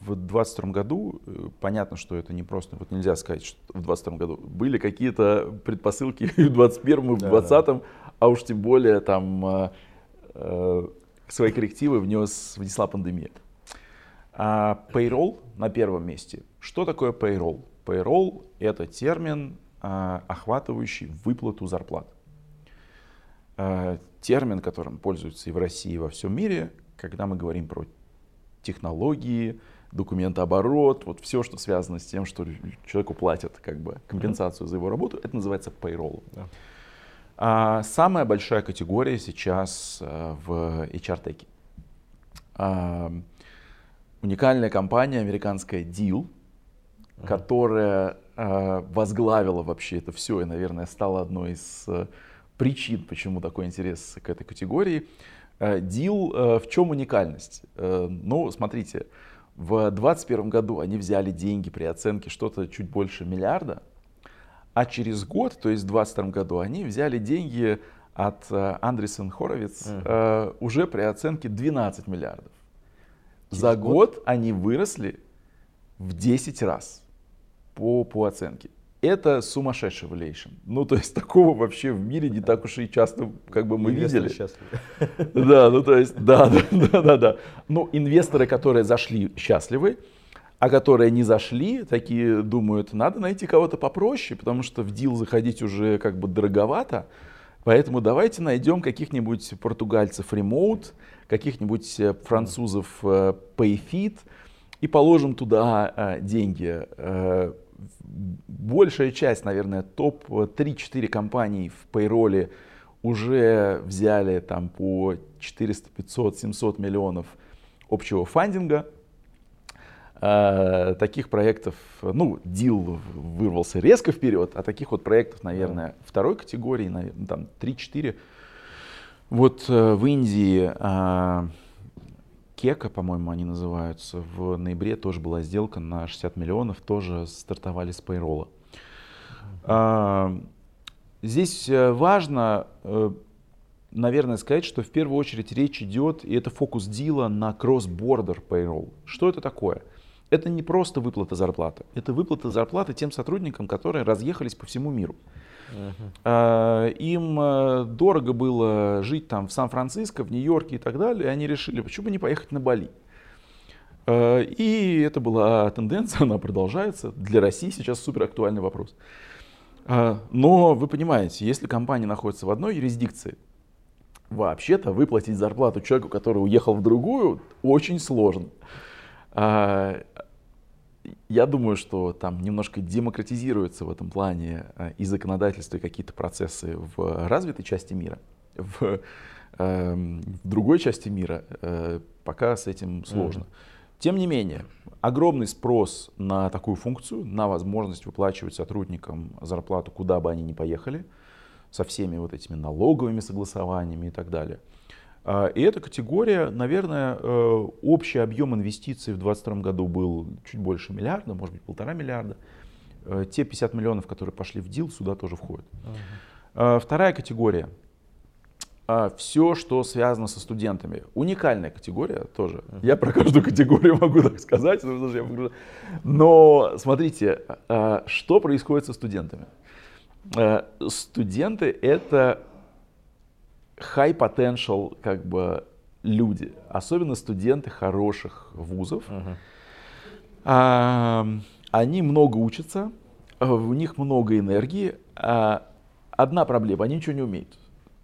в 2022 году, э, понятно, что это не просто, вот нельзя сказать, что в 2022 году были какие-то предпосылки в 2021, в 2020, да, да. а уж тем более там э, э, свои коррективы внес, внесла пандемия. А payroll на первом месте. Что такое payroll? Payroll это термин, э, охватывающий выплату зарплат. Э, термин, которым пользуются и в России, и во всем мире, когда мы говорим про технологии, документооборот, вот все, что связано с тем, что человеку платят как бы компенсацию за его работу, это называется payroll. Да. А, самая большая категория сейчас а, в HR-теке. А, уникальная компания американская Deal, uh-huh. которая а, возглавила вообще это все и, наверное, стала одной из причин, почему такой интерес к этой категории. Дил, э, в чем уникальность? Э, ну, смотрите, в 2021 году они взяли деньги при оценке что-то чуть больше миллиарда, а через год, то есть в 2022 году, они взяли деньги от Андресен Хоровиц uh-huh. уже при оценке 12 миллиардов. Через За год? год они выросли в 10 раз по, по оценке это сумасшедший valuation. Ну, то есть такого вообще в мире не так уж и часто как бы мы инвесторы видели. счастливы. Да, ну то есть, да, да, да, да, да. Ну, инвесторы, которые зашли, счастливы, а которые не зашли, такие думают, надо найти кого-то попроще, потому что в дил заходить уже как бы дороговато. Поэтому давайте найдем каких-нибудь португальцев ремоут, каких-нибудь э, французов э, payfit и положим туда э, деньги большая часть, наверное, топ 3-4 компаний в пейроле уже взяли там по 400, 500, 700 миллионов общего фандинга. А, таких проектов, ну, дил вырвался резко вперед, а таких вот проектов, наверное, второй категории, наверное, там 3-4. Вот э, в Индии а, Кека, по-моему, они называются. В ноябре тоже была сделка на 60 миллионов, тоже стартовали с пейролла. А, здесь э, важно, э, наверное, сказать, что в первую очередь речь идет, и это фокус дила на cross-border payroll. Что это такое? Это не просто выплата зарплаты, это выплата зарплаты тем сотрудникам, которые разъехались по всему миру. Uh-huh. Им э, дорого было жить там в Сан-Франциско, в Нью-Йорке и так далее. И они решили, почему бы не поехать на Бали. А, и это была тенденция, она продолжается. Для России сейчас супер актуальный вопрос. А, но вы понимаете, если компания находится в одной юрисдикции, вообще-то выплатить зарплату человеку, который уехал в другую, очень сложно я думаю, что там немножко демократизируется в этом плане э, и законодательство, и какие-то процессы в развитой части мира. В, э, в другой части мира э, пока с этим сложно. Mm-hmm. Тем не менее, огромный спрос на такую функцию, на возможность выплачивать сотрудникам зарплату, куда бы они ни поехали, со всеми вот этими налоговыми согласованиями и так далее. А, и эта категория, наверное, э, общий объем инвестиций в 2022 году был чуть больше миллиарда, может быть полтора миллиарда. Э, те 50 миллионов, которые пошли в дил, сюда тоже входят. Uh-huh. Вторая категория. а, все, что связано со студентами. Уникальная категория тоже. Я про каждую категорию могу так сказать. Но смотрите, что происходит со студентами. Студенты это high potential как бы люди, особенно студенты хороших вузов. Uh-huh. Они много учатся, у них много энергии. Одна проблема, они ничего не умеют.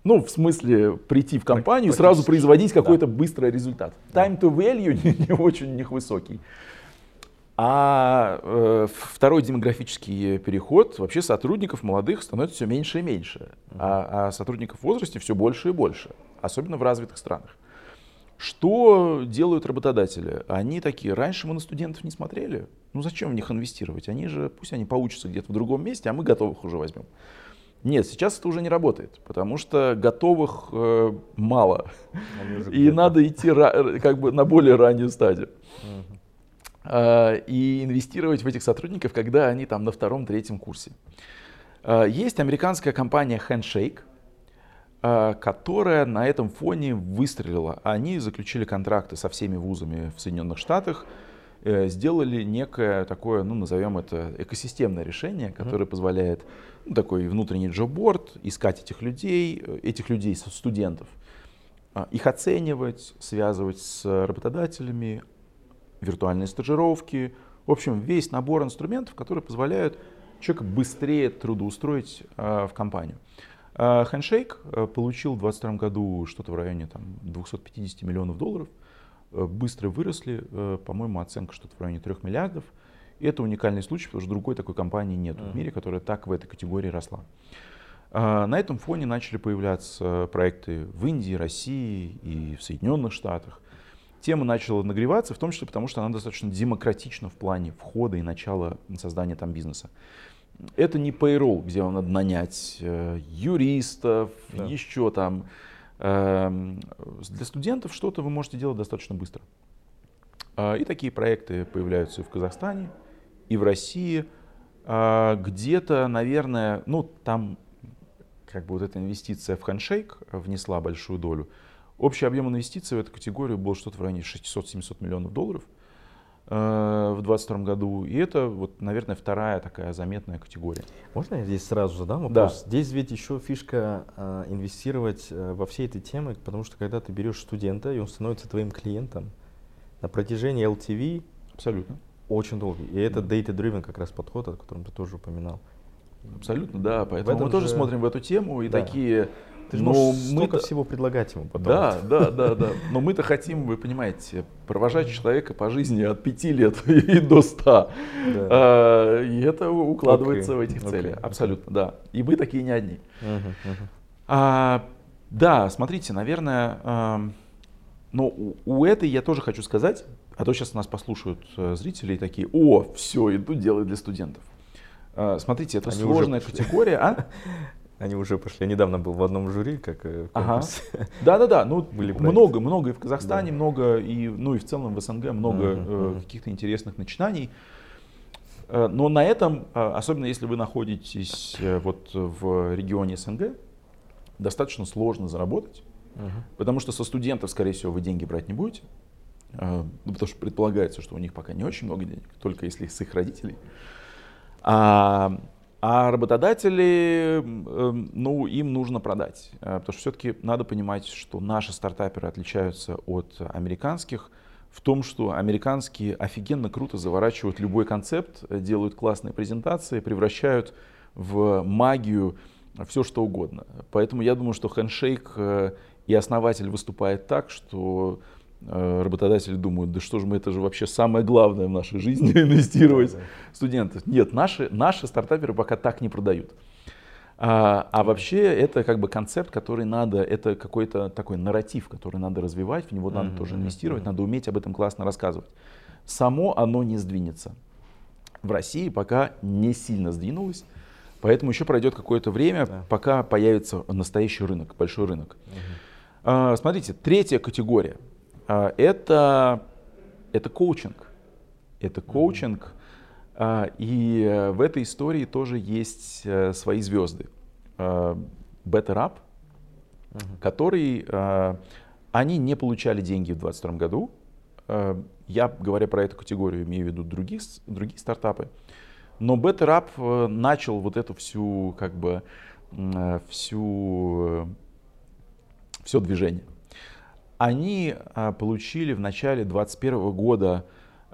Ну, в смысле, прийти в компанию и сразу производить какой-то да. быстрый результат. Time to value не, не очень у них высокий. А э, второй демографический переход, вообще сотрудников молодых становится все меньше и меньше, а, а сотрудников в возрасте все больше и больше, особенно в развитых странах. Что делают работодатели? Они такие, раньше мы на студентов не смотрели, ну зачем в них инвестировать? Они же, пусть они поучатся где-то в другом месте, а мы готовых уже возьмем. Нет, сейчас это уже не работает, потому что готовых э, мало. И надо идти как бы на более раннюю стадию. Э, и инвестировать в этих сотрудников, когда они там на втором-третьем курсе. Э, есть американская компания Handshake, э, которая на этом фоне выстрелила. Они заключили контракты со всеми вузами в Соединенных Штатах, сделали некое такое, ну назовем это экосистемное решение, которое mm-hmm. позволяет ну, такой внутренний джобборд, искать этих людей, этих людей, студентов, их оценивать, связывать с работодателями, виртуальные стажировки, в общем, весь набор инструментов, которые позволяют человека быстрее трудоустроить э, в компанию. Э, Handshake э, получил в 2022 году что-то в районе там, 250 миллионов долларов. Э, быстро выросли, э, по-моему, оценка что-то в районе 3 миллиардов. И это уникальный случай, потому что другой такой компании нет mm-hmm. в мире, которая так в этой категории росла. А, на этом фоне начали появляться проекты в Индии, России и в Соединенных Штатах. Тема начала нагреваться, в том числе потому, что она достаточно демократична в плане входа и начала создания там бизнеса. Это не payroll, где вам надо нанять э, юристов, да. еще там. Э, для студентов что-то вы можете делать достаточно быстро. Э, и такие проекты появляются и в Казахстане, и в России. А, где-то, наверное, ну там как бы вот эта инвестиция в хендшейк внесла большую долю. Общий объем инвестиций в эту категорию был что-то в районе 600-700 миллионов долларов э, в 2022 году. И это, вот, наверное, вторая такая заметная категория. Можно я здесь сразу задам вопрос? Да. Здесь ведь еще фишка э, инвестировать э, во все эти темы, потому что когда ты берешь студента, и он становится твоим клиентом, на протяжении LTV Абсолютно очень долгий. И это data-driven как раз подход, о котором ты тоже упоминал. Абсолютно, да. Поэтому мы тоже смотрим в эту тему и да. такие... Ты же можешь мы столько всего предлагать ему потом. Да, да, да, да. Но мы-то хотим, вы понимаете, провожать человека по жизни от 5 лет и до 100. Да. А, и это укладывается okay. в этих целях. Okay. Абсолютно, да. И вы такие не одни. Uh-huh, uh-huh. А, да, смотрите, наверное, а, но у, у этой я тоже хочу сказать, а то сейчас нас послушают э, зрители и такие, о, все, иду делать для студентов. А, смотрите, это Они сложная категория, а? Они уже пошли. Я недавно был в одном жюри, как э, конкурс. Ага. Да, да, да. Ну, Были много, много и в Казахстане, да. много и, ну, и в целом в СНГ много uh-huh. каких-то интересных начинаний. Но на этом, особенно если вы находитесь вот в регионе СНГ, достаточно сложно заработать, uh-huh. потому что со студентов, скорее всего, вы деньги брать не будете. Ну, потому что предполагается, что у них пока не очень много денег, только если с их родителей. А, а работодатели, эм, ну, им нужно продать. А, потому что все-таки надо понимать, что наши стартаперы отличаются от американских в том, что американские офигенно круто заворачивают любой концепт, делают классные презентации, превращают в магию все что угодно. Поэтому я думаю, что хендшейк э, и основатель выступает так, что Э, работодатели думают, да что же мы, это же вообще самое главное в нашей жизни инвестировать в студентов. Нет, наши, наши стартаперы пока так не продают. А, а вообще это как бы концепт, который надо, это какой-то такой нарратив, который надо развивать, в него надо тоже инвестировать, надо уметь об этом классно рассказывать. Само оно не сдвинется. В России пока не сильно сдвинулось, поэтому еще пройдет какое-то время, yeah. пока появится настоящий рынок, большой рынок. Uh-huh. А, смотрите, третья категория – это, это коучинг. Это коучинг. Mm-hmm. И э, в этой истории тоже есть э, свои звезды. Better Up, uh-huh. который они не получали деньги в 2022 году. Я, говоря про эту категорию, имею в виду других, другие стартапы. Но BetterUp э, начал вот эту всю, как бы, всю, все движение. Они получили в начале 2021 года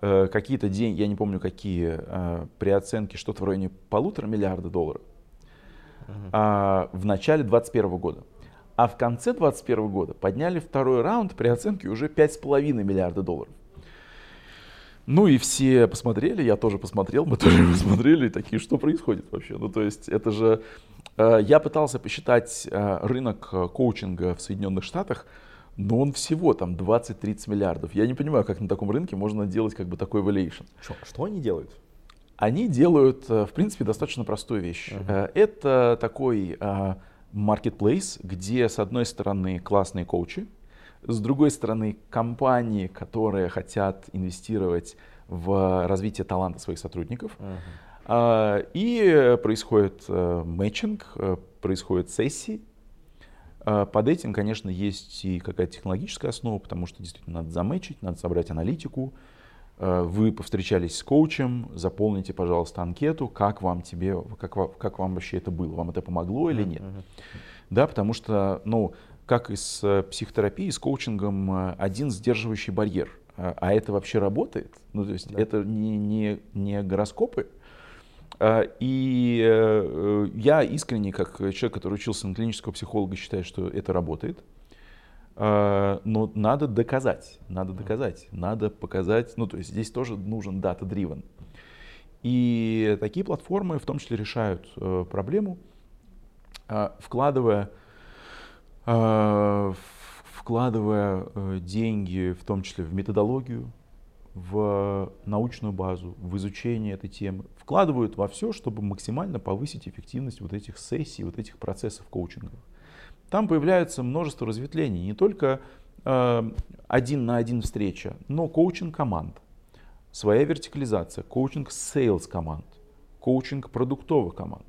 какие-то деньги, я не помню какие, при оценке что-то в районе полутора миллиарда долларов. Uh-huh. В начале 2021 года. А в конце 2021 года подняли второй раунд при оценке уже 5,5 миллиарда долларов. Ну и все посмотрели, я тоже посмотрел, мы тоже посмотрели, такие, что происходит вообще? Ну то есть это же... Э, я пытался посчитать э, рынок э, коучинга в Соединенных Штатах, но он всего там 20-30 миллиардов. Я не понимаю, как на таком рынке можно делать как бы такой valuation. Что, что они делают? Они делают, в принципе, достаточно простую вещь. Uh-huh. Это такой marketplace, где с одной стороны классные коучи, с другой стороны компании, которые хотят инвестировать в развитие таланта своих сотрудников. Uh-huh. И происходит э, мэтчинг, э, происходят сессии. А, под этим, конечно, есть и какая-то технологическая основа, потому что действительно надо замечить, надо собрать аналитику, Э, вы повстречались с коучем, заполните, пожалуйста, анкету, как вам тебе, как, как вам вообще это было, вам это помогло или нет. Да, потому что, ну, как и с э, психотерапией, с коучингом э, один сдерживающий барьер. А это вообще работает? Ну, то есть да. это не, не, не гороскопы. И я искренне, как человек, который учился на клинического психолога, считаю, что это работает. А, но надо доказать, надо доказать, надо показать, ну то есть здесь тоже нужен data-driven. И такие платформы в том числе решают э, проблему, а, вкладывая, а, вкладывая э, деньги в том числе в методологию, в научную базу, в изучение этой темы, вкладывают во все, чтобы максимально повысить эффективность вот этих сессий, вот этих процессов коучинговых там появляется множество разветвлений. Не только э, один на один встреча, но коучинг команд, своя вертикализация, коучинг sales команд, коучинг продуктовых команд.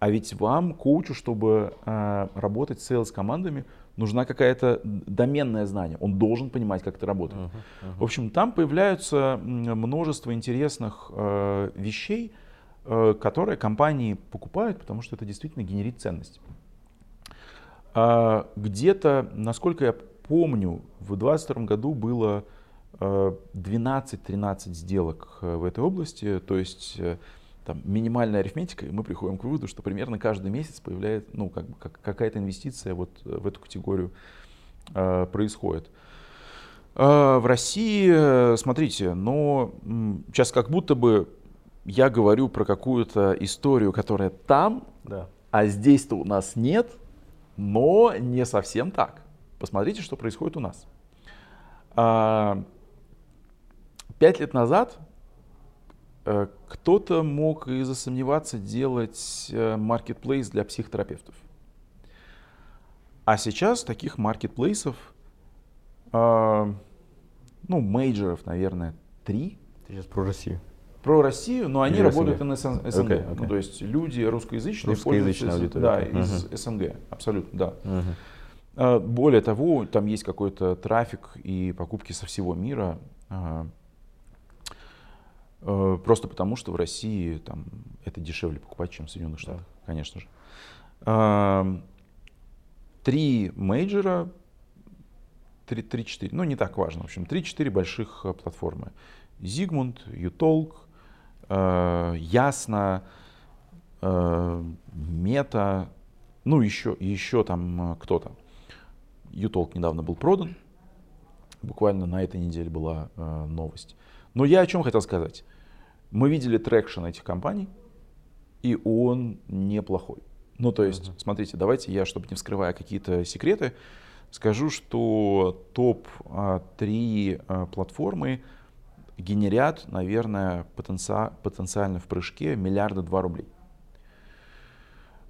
А ведь вам, коучу, чтобы э, работать с sales командами, нужна какая-то доменное знание. Он должен понимать, как это работает. Uh-huh, uh-huh. В общем, там появляются множество интересных э, вещей, э, которые компании покупают, потому что это действительно генерит ценность. А где-то, насколько я помню, в 2022 году было 12-13 э, сделок э, в этой области, то есть э, там, минимальная арифметика, и мы приходим к выводу, что примерно каждый месяц появляется ну, как, как, какая-то инвестиция вот в эту категорию э, происходит. Э, в России, смотрите, но сейчас как будто бы я говорю про какую-то историю, которая там, да. а здесь-то у нас нет, но не совсем так. Посмотрите, что происходит у нас. А, пять лет назад э, кто-то мог и засомневаться делать маркетплейс для психотерапевтов. А сейчас таких маркетплейсов, а, ну, мейджеров, наверное, три. Ты сейчас про Россию про Россию, но они Или работают СНГ. на СНГ. Okay, okay. Ну, то есть люди русскоязычные, русскоязычная аудитория. Да, из uh-huh. СНГ, абсолютно, да. Uh-huh. Более того, там есть какой-то трафик и покупки со всего мира. Э, просто потому, что в России там, это дешевле покупать, чем в Соединенных Штатах, да. конечно же. Три мейджора, три-четыре, ну не так важно, в общем, три-четыре больших э, платформы. Зигмунд, Ютолк, э, ясно, мета, ну еще, еще там кто-то. YouTalk недавно был продан, буквально на этой неделе была новость. Но я о чем хотел сказать. Мы видели traction этих компаний, и он неплохой. Ну, то есть, uh-huh. смотрите, давайте я, чтобы не вскрывая какие-то секреты, скажу, что топ-3 э, э, платформы генерят, наверное, потенциально, потенциально в прыжке миллиарда два рублей.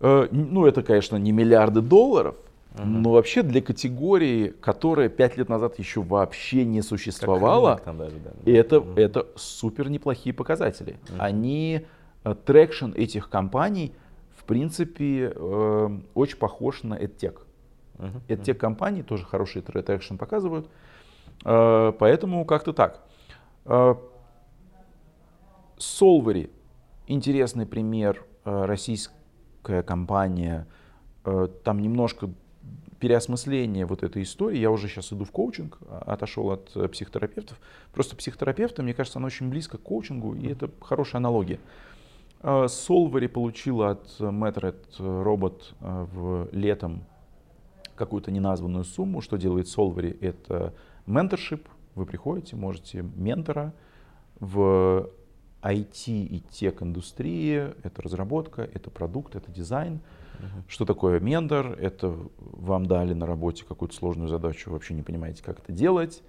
Э, ну, это, конечно, не миллиарды долларов, но вообще для категории, которая пять лет назад еще вообще не существовала, даже, да. это, uh-huh. это супер неплохие показатели. Uh-huh. Они, э, traction этих компаний, в принципе, э, очень похож на EdTech. Это те компании, тоже хорошие traction показывают. Э, поэтому как-то так. Solvery интересный пример, российская компания, там немножко переосмысление вот этой истории. Я уже сейчас иду в коучинг, а, отошел от э, психотерапевтов. Просто психотерапевты, мне кажется, она очень близко к коучингу, и это хорошая аналогия. Solvery получила от Matter робот э, в летом какую-то неназванную сумму. Что делает Solvery? Это менторшип. Вы приходите, можете ментора в IT и тех индустрии. Это разработка, это продукт, это дизайн. Uh-huh. Что такое мендор? Это вам дали на работе какую-то сложную задачу, вообще не понимаете, как это делать.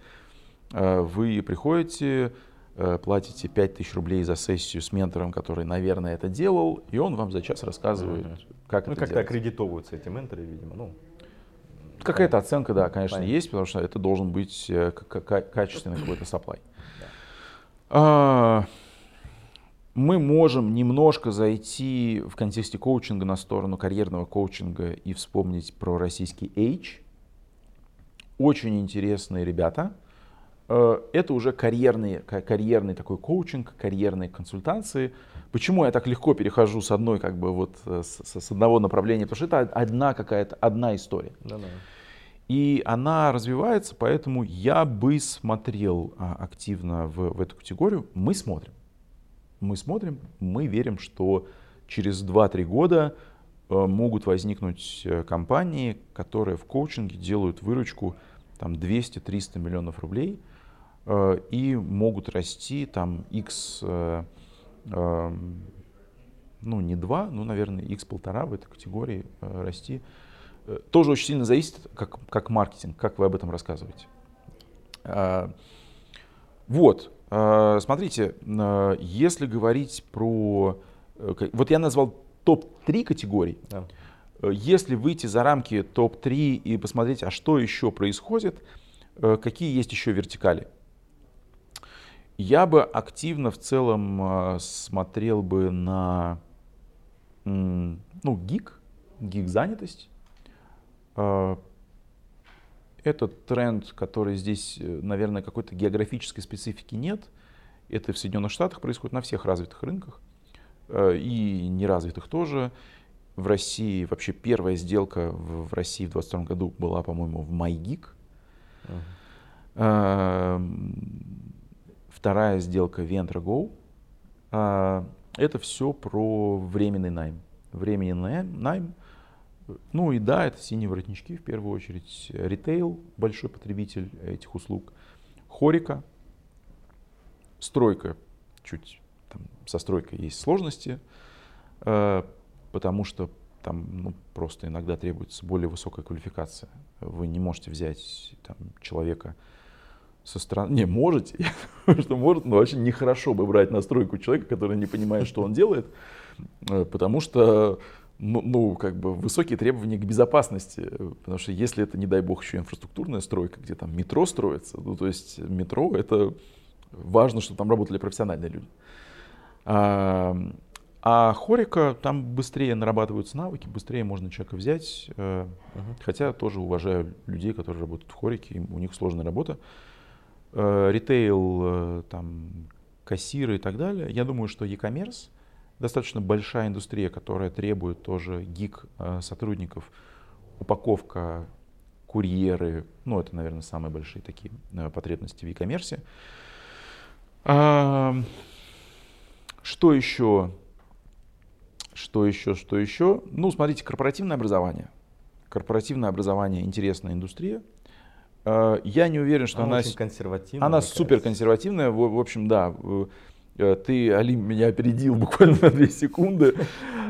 Э, вы приходите, э, платите 5000 рублей за сессию с ментором, который, наверное, это делал, и он вам за час рассказывает, uh-huh. как ну, это как-то аккредитовываются эти менторы, видимо. Ну, Какая-то оценка, да, конечно, Понятно. есть, потому что это должен быть э, качественный какой-то supply. Да. Мы можем немножко зайти в контексте коучинга на сторону карьерного коучинга и вспомнить про российский H. Очень интересные ребята. Э, это уже карьерный, карьерный такой коучинг, карьерные консультации. Почему я так легко перехожу с одной, как бы вот э, с, с одного направления? Потому что это одна какая-то, одна история. Да-да. И она развивается, поэтому я бы смотрел а, активно в, в эту категорию. Мы смотрим мы смотрим, мы верим, что через 2-3 года э, могут возникнуть э, компании, которые в коучинге делают выручку там 200-300 миллионов рублей э, и могут расти там x, ну не 2, ну наверное x полтора в этой категории расти. Тоже очень сильно зависит, как, как маркетинг, как вы об этом рассказываете. Вот, смотрите, а, если говорить про... Э, вот я назвал топ-3 категорий. Да. Э, если выйти за рамки топ-3 и посмотреть, а что еще происходит, э, какие есть еще вертикали. Я бы активно в целом смотрел бы на ну, гик, гик-занятость. Это тренд, который здесь, э, наверное, какой-то географической специфики нет. Это в Соединенных Штатах происходит на всех развитых рынках э, и неразвитых тоже. В России вообще первая сделка в России в 2022 году была, по-моему, в MyGeek. Uh-huh. Вторая сделка VentraGo. Это все про временный найм. Временный найм ну и да, это синие воротнички в первую очередь. Ритейл, большой потребитель этих услуг. Хорика, стройка, чуть там, со стройкой есть сложности, э, потому что там ну, просто иногда требуется более высокая квалификация. Вы не можете взять там, человека со стороны... Не, можете, что может, но очень нехорошо бы брать на стройку человека, который не понимает, что он делает, э, потому что ну, ну, как бы высокие требования к безопасности, потому что если это, не дай бог, еще инфраструктурная стройка, где там метро строится, ну, то есть метро, это важно, чтобы там работали профессиональные люди. А, а хорика, там быстрее нарабатываются навыки, быстрее можно человека взять, uh-huh. хотя тоже уважаю людей, которые работают в хорике, у них сложная работа. Э, ритейл, э, там, кассиры и так далее. Я думаю, что e-commerce — достаточно большая индустрия, которая требует тоже гик э, сотрудников, упаковка, курьеры, ну это, наверное, самые большие такие э, потребности в e-commerce. Что еще? Что еще? Что еще? Ну, смотрите, корпоративное образование. Корпоративное образование интересная индустрия. Э, я не уверен, что она... Она очень консервативная. Она супер консервативная. В, в общем, да. Э, ты, Алим, меня опередил буквально на 2 секунды.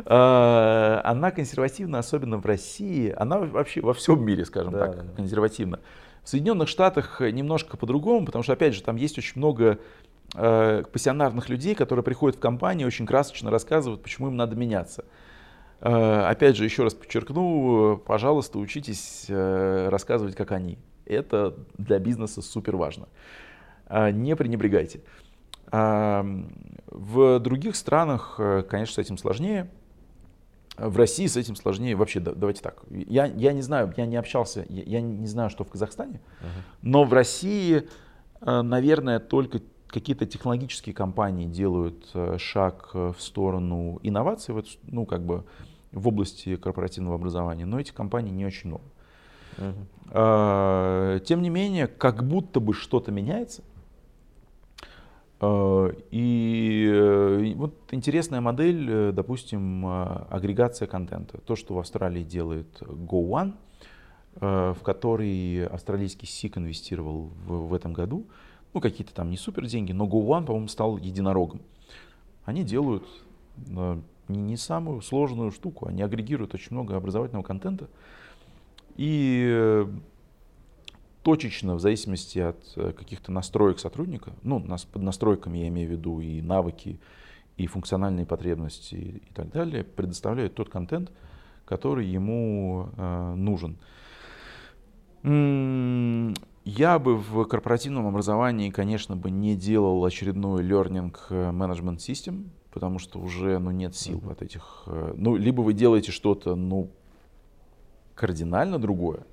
А, она консервативна, особенно в России. Она вообще во всем мире, скажем да, так, консервативна. В Соединенных Штатах немножко по-другому, потому что, опять же, там есть очень много э, пассионарных людей, которые приходят в компанию, очень красочно рассказывают, почему им надо меняться. Э, опять же, еще раз подчеркну, пожалуйста, учитесь рассказывать, как они. Это для бизнеса супер важно. Не пренебрегайте. В других странах, э, конечно, с этим сложнее. В России с этим сложнее. Вообще, давайте так. Я, я не знаю, я не общался, я, я не знаю, что в Казахстане, uh-huh. но в России, э, наверное, только какие-то технологические компании делают э, шаг в сторону инноваций, вот, ну, как бы в области корпоративного образования, но этих компаний не очень много. Uh-huh. Тем не менее, как будто бы что-то меняется. Э, и вот интересная модель, допустим, агрегация контента. То, что в Австралии делает GoOne, в который австралийский СИК инвестировал в, в этом году ну какие-то там не супер деньги, но GoOne, по-моему, стал единорогом. Они делают э, не, самую сложную штуку, они агрегируют очень много образовательного контента и э, точечно, в зависимости от э, каких-то настроек сотрудника, ну, нас, под настройками я имею в виду и навыки, и функциональные потребности и, так далее, предоставляют тот контент, который ему э, нужен. Я бы в корпоративном образовании, конечно, бы не делал очередной learning э, management system, потому что уже ну, нет сил mm-hmm. от этих. Э, ну, либо вы делаете что-то ну, кардинально другое,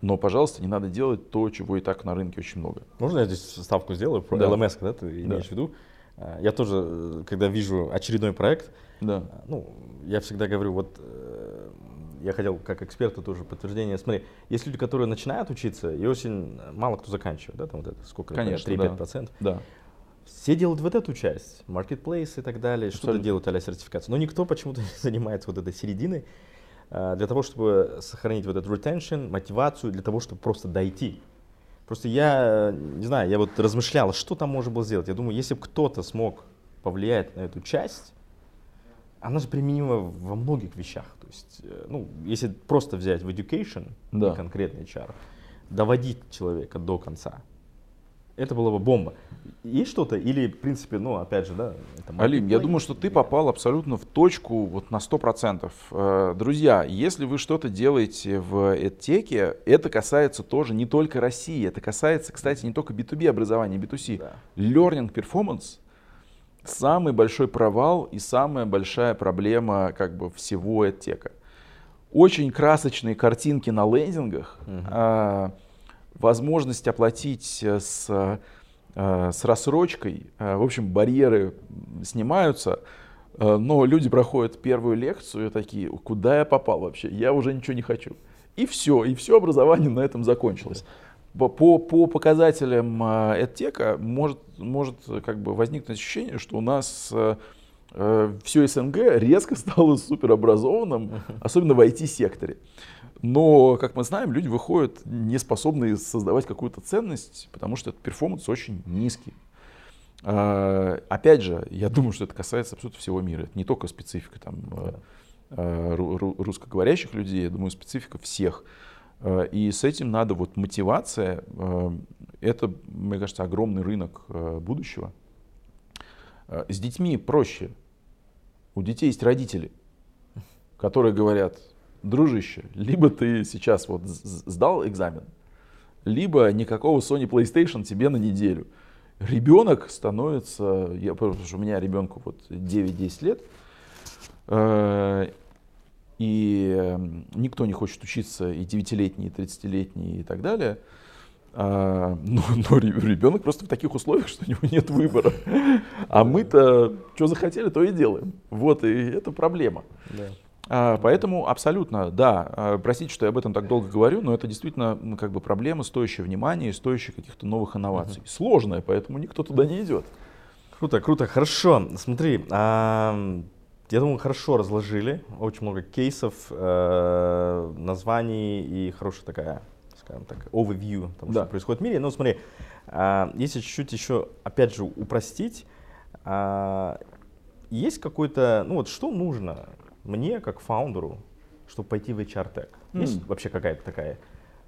но, пожалуйста, не надо делать то, чего и так на рынке очень много. Можно я здесь ставку сделаю про да. LMS, да, ты имеешь да. в виду? Э, я тоже, когда вижу очередной проект, да. ну, я всегда говорю, вот я хотел как эксперта тоже подтверждение. Смотри, есть люди, которые начинают учиться, и очень мало кто заканчивает, да, там вот это сколько, Конечно, 3-5%. Да. да. Все делают вот эту часть, marketplace и так далее, что-то делают а сертификацию. Но никто почему-то не занимается вот этой серединой а, для того, чтобы сохранить вот этот retention, мотивацию, для того, чтобы просто дойти. Просто я, не знаю, я вот размышлял, что там можно было сделать. Я думаю, если бы кто-то смог повлиять на эту часть, она же применима во многих вещах. То есть, э, ну, если просто взять в education, да. конкретный HR, доводить человека до конца, это было бы бомба. Есть что-то? Или, в принципе, ну, опять же, да, это Алим, я думаю, что ты попал абсолютно в точку вот на 100%. Э, друзья, если вы что-то делаете в EdTech, это касается тоже не только России, это касается, кстати, не только B2B образования, B2C. Да. Learning Performance самый большой провал и самая большая проблема как бы всего EdTech. Очень красочные картинки на лендингах, угу. Возможность оплатить с, а, с рассрочкой, а, в общем, барьеры снимаются, но люди проходят первую лекцию и такие, куда я попал вообще, я уже ничего не хочу. И все, и все образование на этом закончилось по, по показателям EdTech может, может как бы возникнуть ощущение, что у нас э, э все СНГ резко стало суперобразованным, особенно в IT-секторе. Но, как мы знаем, люди выходят не способные создавать какую-то ценность, потому что этот перформанс очень низкий. Э, опять же, я думаю, что это касается абсолютно всего мира. Это не только специфика там, э, русскоговорящих людей, я думаю, специфика всех. Э, и с этим надо вот мотивация. Э, это, мне кажется, огромный рынок э, будущего. С детьми проще. У детей есть родители, которые говорят, дружище, либо ты сейчас вот сдал экзамен, либо никакого Sony PlayStation тебе на неделю. Ребенок становится, я, потому что у меня ребенку вот 9-10 лет, и эм, никто не хочет учиться, и 9-летние, и 30-летние, и так далее. А, но, но ребенок просто в таких условиях, что у него нет выбора. А мы-то что захотели, то и делаем. Вот, и это проблема. Да. А, поэтому абсолютно, да, а, простите, что я об этом так долго говорю, но это действительно как бы проблема, стоящая внимания и стоящая каких-то новых инноваций. Угу. Сложная, поэтому никто туда не идет. Круто, круто, хорошо. Смотри, а, я думаю, хорошо разложили, очень много кейсов, э, названий и хорошая такая, скажем так, overview того, да. что происходит в мире. Но смотри, э, если чуть-чуть еще, опять же, упростить, э, есть какой-то, ну вот что нужно мне, как фаундеру, чтобы пойти в HR Tech? Mm. Есть вообще какая-то такая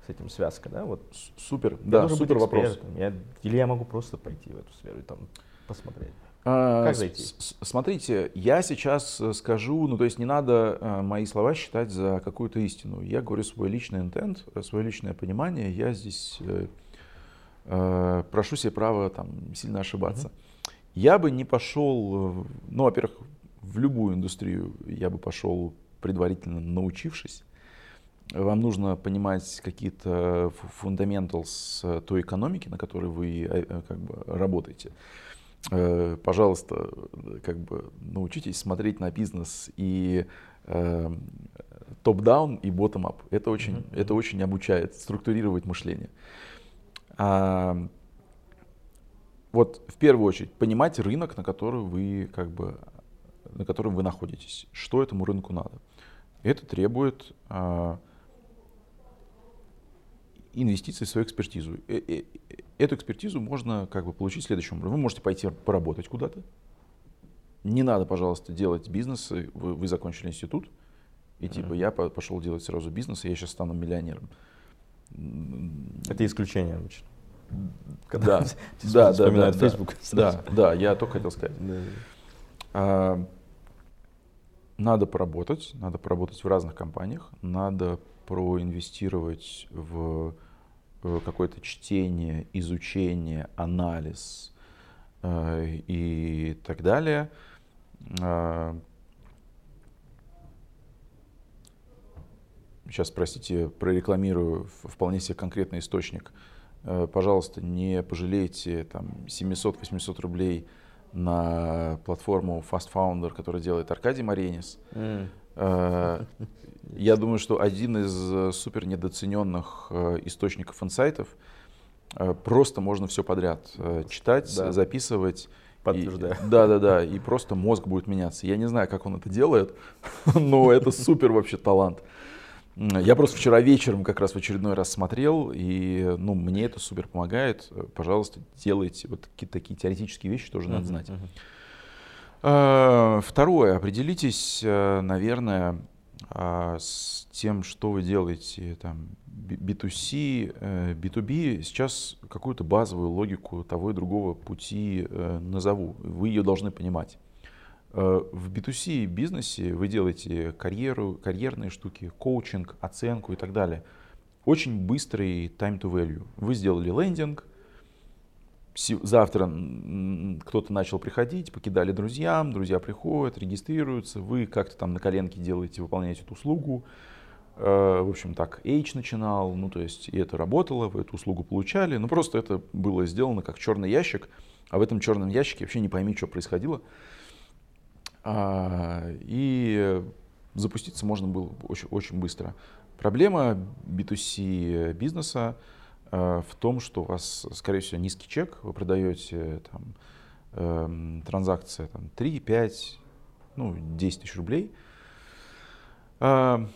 с этим связка, да? Вот супер, да, супер вопрос. Я, или я могу просто пойти в эту сферу и там посмотреть? А, как зайти? Смотрите, я сейчас э, скажу, ну то есть не надо э, мои слова считать за какую-то истину. Я говорю свой личный интент, э, свое личное понимание. Я здесь э, прошу себе право там сильно ошибаться. Uh-huh. Я бы не пошел, ну, во-первых, в любую индустрию я бы пошел предварительно научившись. Вам нужно понимать какие-то фундаменталс той экономики, на которой вы э, как бы, работаете. Э, пожалуйста, как бы научитесь смотреть на бизнес и э, топ-даун и bottom-up. Это очень, mm-hmm. это очень обучает структурировать мышление. А, вот в первую очередь понимать рынок, на который вы как бы на котором вы находитесь, что этому рынку надо. Это требует а, инвестиций в свою экспертизу. Э, э, эту экспертизу можно как бы получить следующим образом. Вы можете пойти поработать куда-то. Не надо, пожалуйста, делать бизнес. Вы, вы закончили институт, и типа я пошел делать сразу бизнес, и я сейчас стану миллионером. Это исключение обычно. Когда да, да, да, да, Facebook. Да, да, я только хотел сказать. А, надо поработать, надо поработать в разных компаниях, надо проинвестировать в какое-то чтение, изучение, анализ э, и так далее. Э, сейчас, простите, прорекламирую вполне себе конкретный источник. Э, пожалуйста, не пожалейте там 700-800 рублей на платформу Fast Founder, которую делает Аркадий Маренис. Mm. Я думаю, что один из э, супер недооцененных э, источников инсайтов просто можно все подряд читать, да. записывать. Подтверждаю. И, да, да, да. И просто мозг будет меняться. Я не знаю, как он это делает, но это супер вообще талант. Я просто вчера вечером как раз в очередной раз смотрел, и ну, мне это супер помогает. Пожалуйста, делайте вот какие-то такие теоретические вещи, тоже uh-huh, надо знать. Uh-huh. Второе, определитесь, э, наверное, а, с тем, что вы делаете там B2C, B2B. Э, Сейчас какую-то базовую логику того и другого пути э, назову. Вы ее должны понимать. Э, в B2C бизнесе вы делаете карьеру, карьерные штуки, коучинг, оценку и так далее. Очень быстрый time to value. Вы сделали лендинг, завтра кто-то начал приходить, покидали друзьям, друзья приходят, регистрируются, вы как-то там на коленке делаете, выполняете эту услугу. Э, в общем, так H начинал, ну то есть и это работало, вы эту услугу получали, но просто это было сделано как черный ящик, а в этом черном ящике вообще не пойми, что происходило. А, и запуститься можно было очень, очень быстро. Проблема B2C бизнеса э, в том, что у вас, скорее всего, низкий чек, вы продаете там, э, транзакция там, 3, 5, ну, 10 тысяч рублей. Э,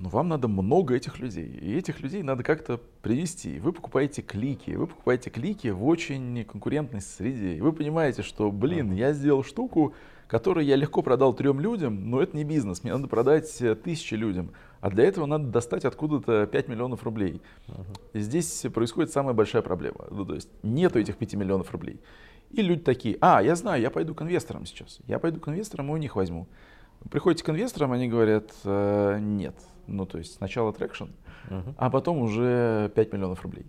но вам надо много этих людей. И этих людей надо как-то привести. Вы покупаете клики. Вы покупаете клики в очень конкурентной среде. И вы понимаете, что, блин, я сделал штуку, который я легко продал трем людям, но это не бизнес, мне надо продать э, тысячи людям. А для этого надо достать откуда-то 5 миллионов рублей. Uh-huh. И здесь происходит самая большая проблема. Ну, то есть нету этих 5 миллионов рублей. И люди такие, а, я знаю, я пойду к инвесторам сейчас. Я пойду к инвесторам и у них возьму. Приходите к инвесторам, они говорят, э, нет. Ну, то есть сначала traction, uh-huh. а потом уже 5 миллионов рублей.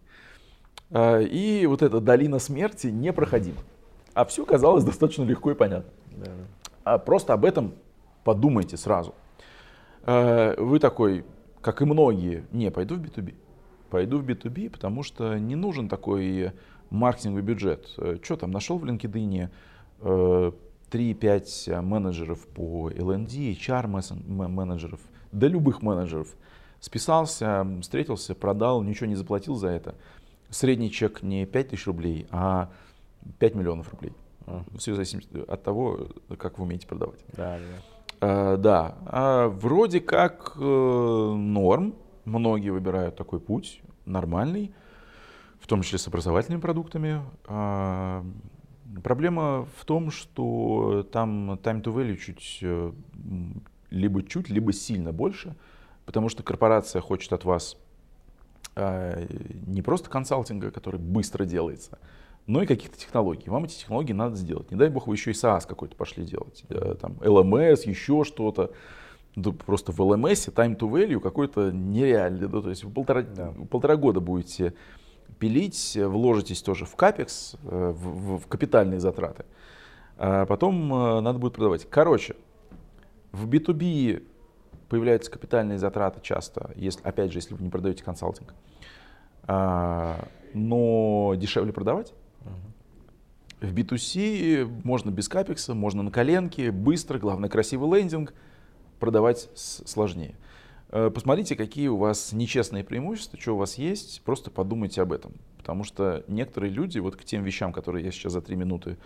Э, и вот эта долина смерти непроходима. А все казалось достаточно легко и понятно. Да. А просто об этом подумайте сразу. Э, вы такой, как и многие, не, пойду в B2B. Пойду в B2B, потому что не нужен такой маркетинговый бюджет. Э, что там, нашел в LinkedIn 3-5 э, менеджеров по L&D, HR менеджеров, да любых менеджеров. Списался, встретился, продал, ничего не заплатил за это. Средний чек не 5 тысяч рублей, а 5 миллионов рублей. Все зависит от того, как вы умеете продавать. Да, да. А, да. А, вроде как э, норм. Многие выбирают такой путь, нормальный, в том числе с образовательными продуктами. А, проблема в том, что там time to value чуть э, либо чуть, либо сильно больше, потому что корпорация хочет от вас а, не просто консалтинга, который быстро делается, но и каких-то технологий. Вам эти технологии надо сделать. Не дай бог вы еще и SaaS какой-то пошли делать. Э, там LMS, еще что-то. Да, просто в LMS time to value какой-то нереальный. Да, то есть вы полтора, да. полтора года будете пилить, вложитесь тоже в капекс, э, в, в, в капитальные затраты. А потом э, надо будет продавать. Короче, В B2B появляются капитальные затраты часто, если, опять же, если вы не продаете консалтинг. А, но дешевле продавать. В B2C можно без капекса, можно на коленке, быстро, главное красивый лендинг, продавать сложнее. Э, посмотрите, какие у вас нечестные преимущества, что у вас есть, просто подумайте об этом. Потому что некоторые люди вот к тем вещам, которые я сейчас за три минуты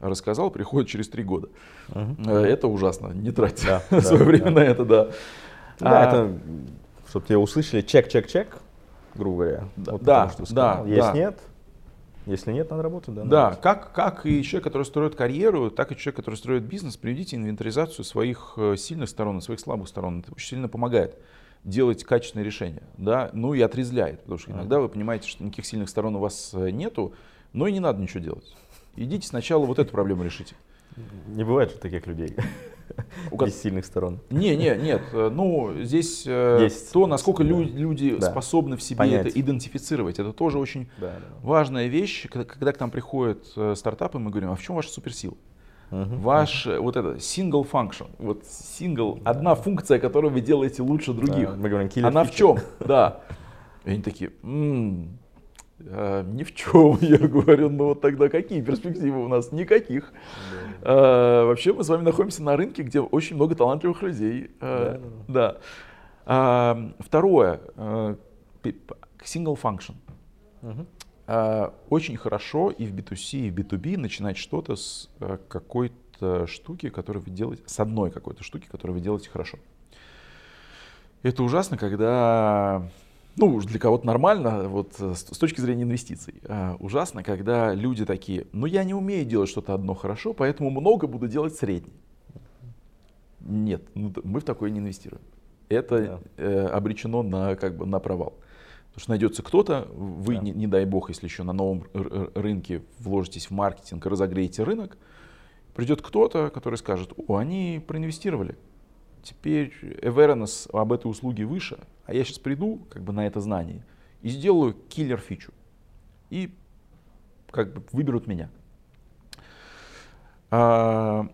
рассказал, приходят через три года. Угу. Это ужасно, не тратьте да, свое да, время да. на это, да. Да, а, это, чтобы тебя услышали, чек-чек-чек, грубо говоря. Да, вот да, что да, Есть, да. нет, если нет, надо работать, да. Да, как, как и человек, который строит карьеру, так и человек, который строит бизнес, приведите инвентаризацию своих э, сильных сторон и своих слабых сторон. Это очень сильно помогает делать качественные решения, да, ну и отрезляет, потому что иногда вы понимаете, что никаких сильных сторон у вас э, нету, но и не надо ничего делать. Идите сначала вот эту проблему решите. Не бывает же таких людей. У Без сильных сторон. Не, не, нет. Э, ну, здесь э, Есть. то, насколько да. люди, да. способны в себе Понять. это идентифицировать, это тоже очень да, да. важная вещь. Когда, когда к нам приходят э, стартапы, мы говорим, а в чем ваша суперсила? Uh-huh. Ваш вот это single function, вот single, да. одна функция, которую вы делаете лучше других. Да, мы говорим, Она в чем? Да. И они такие, м-м, а, ни в чем, я говорю, ну вот тогда какие перспективы у нас? Никаких. Да. А, вообще мы с вами находимся на рынке, где очень много талантливых людей. А, да. да. А, второе, а, single function. Угу. А, очень хорошо и в B2C, и в B2B начинать что-то с а, какой-то штуки, которую вы делаете, с одной какой-то штуки, которую вы делаете хорошо. Это ужасно, когда ну, для кого-то нормально, вот э, с, точки зрения инвестиций. А, ужасно, когда люди такие, ну, я не умею делать что-то одно хорошо, поэтому много буду делать среднее. Нет, ну, мы в такое не инвестируем. Это да. э, обречено на, как бы, на провал. Потому что найдется кто-то, вы, да. не, не дай бог, если еще на новом рынке вложитесь в маркетинг, разогреете рынок, придет кто-то, который скажет, о, они проинвестировали, теперь awareness об этой услуге выше, а я сейчас приду как бы на это знание и сделаю киллер фичу. И как бы выберут меня. А,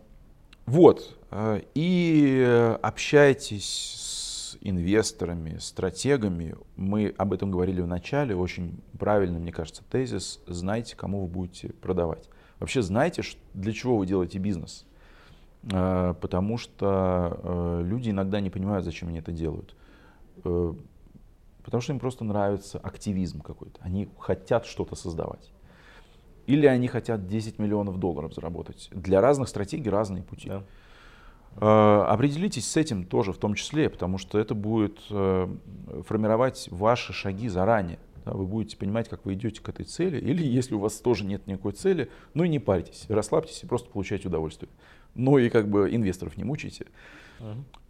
вот. А, и общайтесь с инвесторами, стратегами. Мы об этом говорили в начале. Очень правильно, мне кажется, тезис. Знайте, кому вы будете продавать. Вообще знайте, для чего вы делаете бизнес. А, потому что э, люди иногда не понимают, зачем они это делают. Э, потому что им просто нравится активизм какой-то. Они хотят что-то создавать. Или они хотят 10 миллионов долларов заработать. Для разных стратегий разные пути. Да. Э, определитесь с этим тоже в том числе, потому что это будет формировать ваши шаги заранее. Вы будете понимать, как вы идете к этой цели. Или если у вас тоже нет никакой цели, ну и не парьтесь, расслабьтесь и просто получайте удовольствие но и как бы инвесторов не мучайте.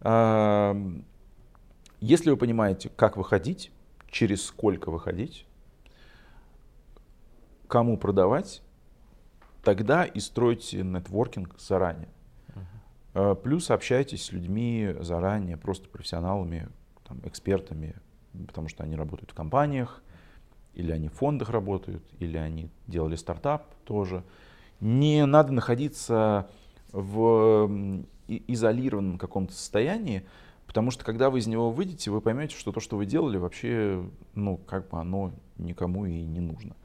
Uh-huh. Если вы понимаете, как выходить, через сколько выходить, кому продавать, тогда и стройте нетворкинг заранее. Uh-huh. Плюс общайтесь с людьми заранее, просто профессионалами, там, экспертами, потому что они работают в компаниях, или они в фондах работают, или они делали стартап тоже. Не надо находиться в изолированном каком-то состоянии, потому что когда вы из него выйдете, вы поймете, что то, что вы делали, вообще, ну, как бы оно никому и не нужно.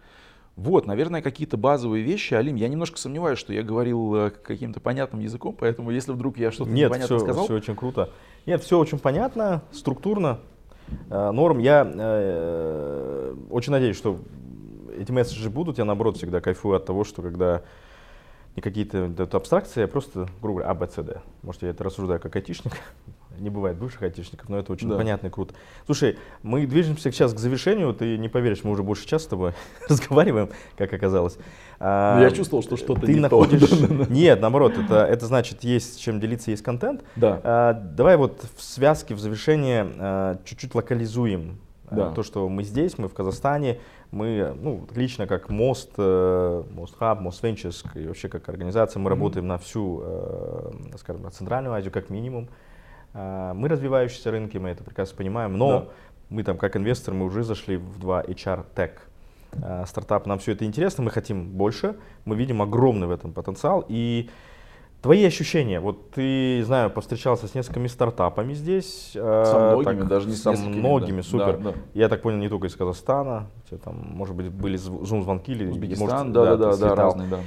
Вот, наверное, какие-то базовые вещи. Алим, я немножко сомневаюсь, что я говорил э, каким-то понятным языком, поэтому если вдруг я что-то Нет, непонятно все, сказал... все очень круто. Нет, все очень понятно, структурно, э, норм. Я э, очень надеюсь, что эти месседжи будут. Я, наоборот, всегда кайфую от того, что когда не какие-то абстракции, а просто, грубо говоря, А, Б, С, Д. Может, я это рассуждаю как айтишник. Не бывает бывших айтишников, но это очень да. понятно и круто. Слушай, мы движемся сейчас к завершению. Ты не поверишь, мы уже больше часа с тобой разговариваем, как оказалось. А, я чувствовал, что что-то ты не находишь... то. Нет, наоборот, это, это значит, есть чем делиться, есть контент. Да. А, давай вот в связке, в завершение а, чуть-чуть локализуем а, да. то, что мы здесь, мы в Казахстане, мы, ну, лично как Мост, э, Мост Хаб, Мост Ventures и вообще как организация, мы mm-hmm. работаем на всю, э, скажем, на Центральную Азию как минимум. Э, мы развивающиеся рынки, мы это прекрасно понимаем, но да. мы там как инвестор, мы уже зашли в два HR Tech стартап, нам все это интересно, мы хотим больше, мы видим огромный в этом потенциал и Твои ощущения, вот ты, знаю, повстречался с несколькими стартапами здесь. Э, со многими, так, даже не с Со многими, да. супер. Да, да. Я так понял, не только из Казахстана, там, может быть, были зум-звонки или... Узбекистан, может, да, да, да, да, разные, да.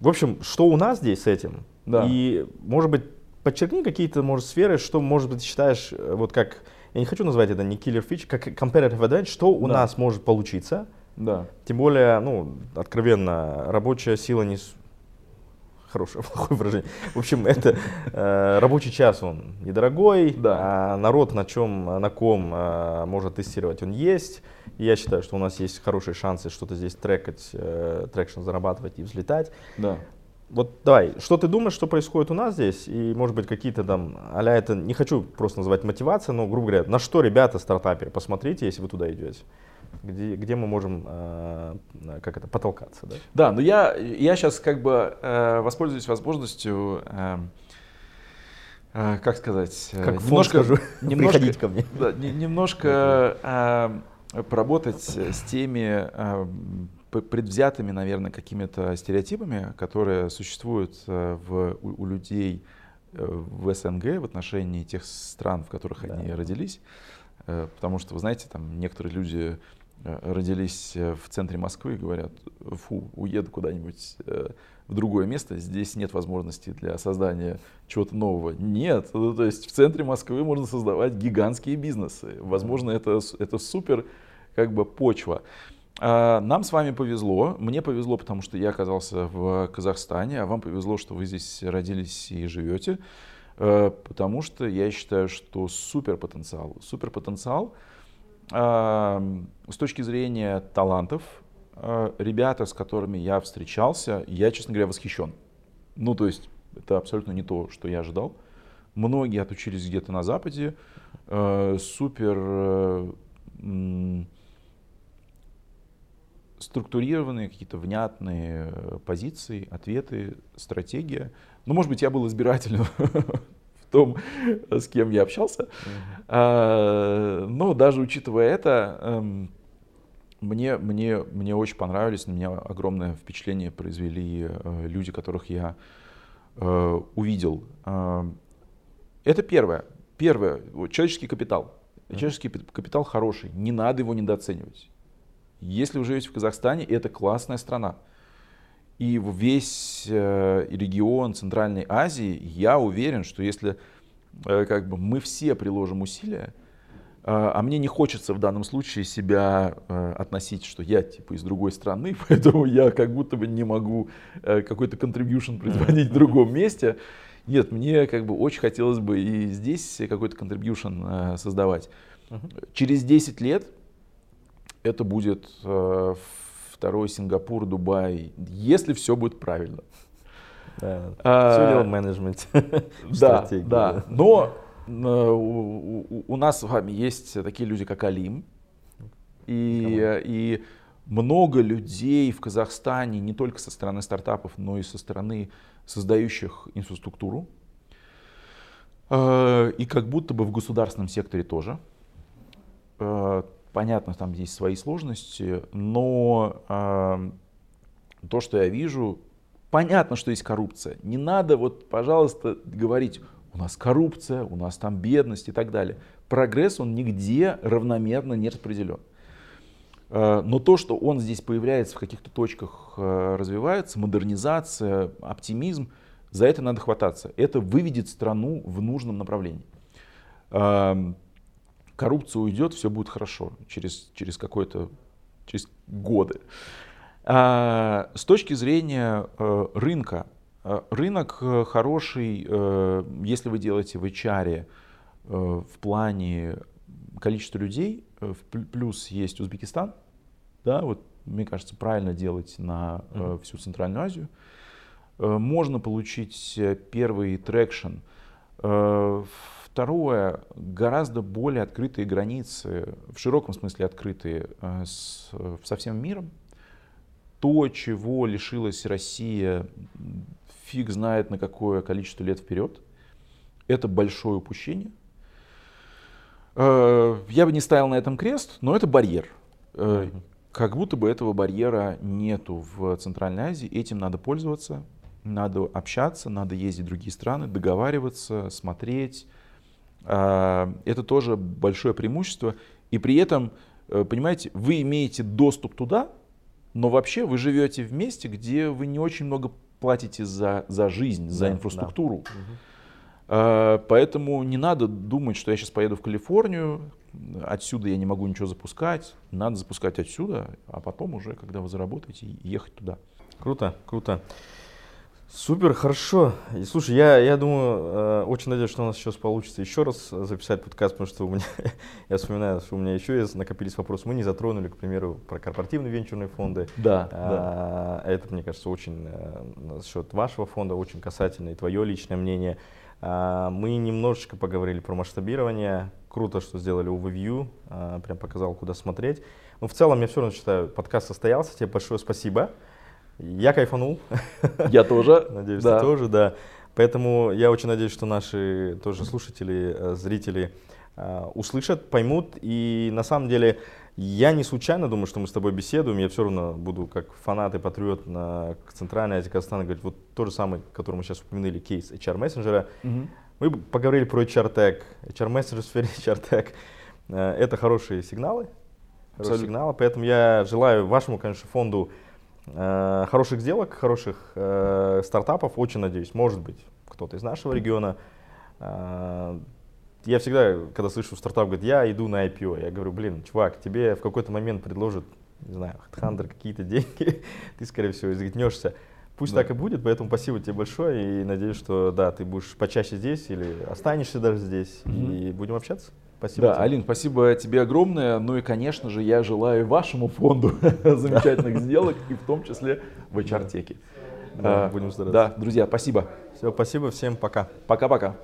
В общем, что у нас здесь с этим? Да. И, может быть, подчеркни какие-то, может, сферы, что, может быть, считаешь, э, вот как, я не хочу назвать это не killer feature, как competitive advantage, что у да. нас может получиться. Да. Тем более, ну, откровенно, рабочая сила не, хорошее, плохое выражение. В общем, это э, рабочий час, он недорогой, да. а народ на чем, на ком э, может тестировать, он есть. И я считаю, что у нас есть хорошие шансы что-то здесь трекать, э, traction зарабатывать и взлетать. Да. Вот давай, что ты думаешь, что происходит у нас здесь? И может быть какие-то там, а это, не хочу просто называть мотивация, но, грубо говоря, на что ребята, стартаперы, посмотрите, если вы туда идете где, где мы можем э, как это, потолкаться. Да, да но я, я сейчас как бы э, воспользуюсь возможностью, э, э, как сказать, э, как немножко, скажу, немножко, приходить ко мне. Да, немножко э, поработать с теми э, предвзятыми, наверное, какими-то стереотипами, которые существуют э, в, у, у людей э, в СНГ в отношении тех стран, в которых да. они родились. Потому что, вы знаете, там некоторые люди Э, родились э, в центре Москвы и говорят, фу, уеду куда-нибудь э, в другое место, здесь нет возможности для создания чего-то нового. Нет, ну, то есть в центре Москвы можно создавать гигантские бизнесы. Возможно, это, это супер как бы почва. А нам с вами повезло. Мне повезло, потому что я оказался в Казахстане, а вам повезло, что вы здесь родились и живете. Потому что я считаю, что супер потенциал. Супер потенциал – с точки зрения талантов, а, ребята, с которыми я встречался, я, честно говоря, восхищен. Ну, то есть, это абсолютно не то, что я ожидал. Многие отучились где-то на Западе. А, супер э, структурированные, какие-то внятные э, позиции, ответы, стратегия. Ну, может быть, я был избирателен том, с кем я общался. А, но даже учитывая это, эм, мне, мне, мне очень понравились, на меня огромное впечатление произвели э, люди, которых я э, увидел. А, это первое. Первое, человеческий капитал. Человеческий капитал хороший, не надо его недооценивать. Если вы живете в Казахстане, это классная страна. И весь э, регион Центральной Азии, я уверен, что если э, как бы мы все приложим усилия, э, а мне не хочется в данном случае себя относить, что я типа из другой страны, поэтому я как будто бы не могу какой-то contribution производить в другом месте. Нет, мне как бы очень хотелось бы и здесь какой-то contribution создавать. Через 10 лет это будет второй Сингапур, Дубай, если все будет правильно. Да, а, все дело в менеджменте. Да, да. Но э, у, у нас с вами есть такие люди, как Алим. И, и много людей в Казахстане, не только со стороны стартапов, но и со стороны создающих инфраструктуру. Э, и как будто бы в государственном секторе тоже. Понятно, там есть свои сложности, но э, то, что я вижу, понятно, что есть коррупция. Не надо вот, пожалуйста, говорить, у нас коррупция, у нас там бедность и так далее. Прогресс, он нигде равномерно не распределен. Э, но то, что он здесь появляется в каких-то точках, э, развивается, модернизация, оптимизм, за это надо хвататься. Это выведет страну в нужном направлении. Коррупция уйдет, все будет хорошо через, через какое-то, через годы. А, с точки зрения э, рынка, э, рынок э, хороший, если вы делаете в HR в плане количества людей, э, плюс есть Узбекистан, да, вот мне кажется, правильно делать на э, всю Центральную Азию. Э, можно получить первый traction. Э, Второе, гораздо более открытые границы, в широком смысле открытые э, с, со всем миром. То, чего лишилась Россия, фиг знает на какое количество лет вперед. Это большое упущение. Э, я бы не ставил на этом крест, но это барьер. Э, как будто бы этого барьера нету в Центральной Азии, этим надо пользоваться. надо общаться, надо ездить в другие страны, договариваться, смотреть. А, это тоже большое преимущество. И при этом, э, понимаете, вы имеете доступ туда, но вообще вы живете в месте, где вы не очень много платите за, за жизнь, за да, инфраструктуру. Да. Поэтому не надо думать, что я сейчас поеду в Калифорнию, отсюда я не могу ничего запускать. Надо запускать отсюда, а потом уже, когда вы заработаете, ехать туда. Круто, круто. Супер, хорошо. И, слушай, я, я думаю, э, очень надеюсь, что у нас сейчас получится еще раз записать подкаст, потому что у меня, я вспоминаю, что у меня еще есть, накопились вопросы. Мы не затронули, к примеру, про корпоративные венчурные фонды. Да, а, да. Это, мне кажется, очень э, насчет вашего фонда очень касательно и твое личное мнение. А, мы немножечко поговорили про масштабирование. Круто, что сделали overview, а, прям показал, куда смотреть. Но в целом я все равно считаю, подкаст состоялся. Тебе большое спасибо. Я кайфанул. Я тоже. Надеюсь, да. ты тоже, да. Поэтому я очень надеюсь, что наши тоже слушатели, э, зрители э, услышат, поймут. И на самом деле я не случайно думаю, что мы с тобой беседуем. Я все равно буду как фанат и патриот на Центральной Азии Казахстана говорить вот то же самое, который мы сейчас упомянули, кейс HR-мессенджера. Угу. Мы поговорили про HR-тег, HR-мессенджер в сфере HR-тег. Э, это хорошие сигналы, хорошие сигналы. Поэтому я желаю вашему, конечно, фонду хороших сделок, хороших э, стартапов, очень надеюсь, может быть, кто-то из нашего региона. Э, я всегда, когда слышу стартап, говорит, я иду на IPO, я говорю, блин, чувак, тебе в какой-то момент предложат, не знаю, HeadHunter какие-то деньги, ты, скорее всего, изгнешься. Пусть да. так и будет, поэтому спасибо тебе большое и надеюсь, что да, ты будешь почаще здесь или останешься даже здесь mm-hmm. и будем общаться. Спасибо. Да, тебе. Алин, спасибо тебе огромное. Ну и, конечно же, я желаю вашему фонду замечательных сделок, и в том числе в HR-теке. Да, будем стараться. Да, друзья, спасибо. Все, спасибо всем, пока. Пока-пока.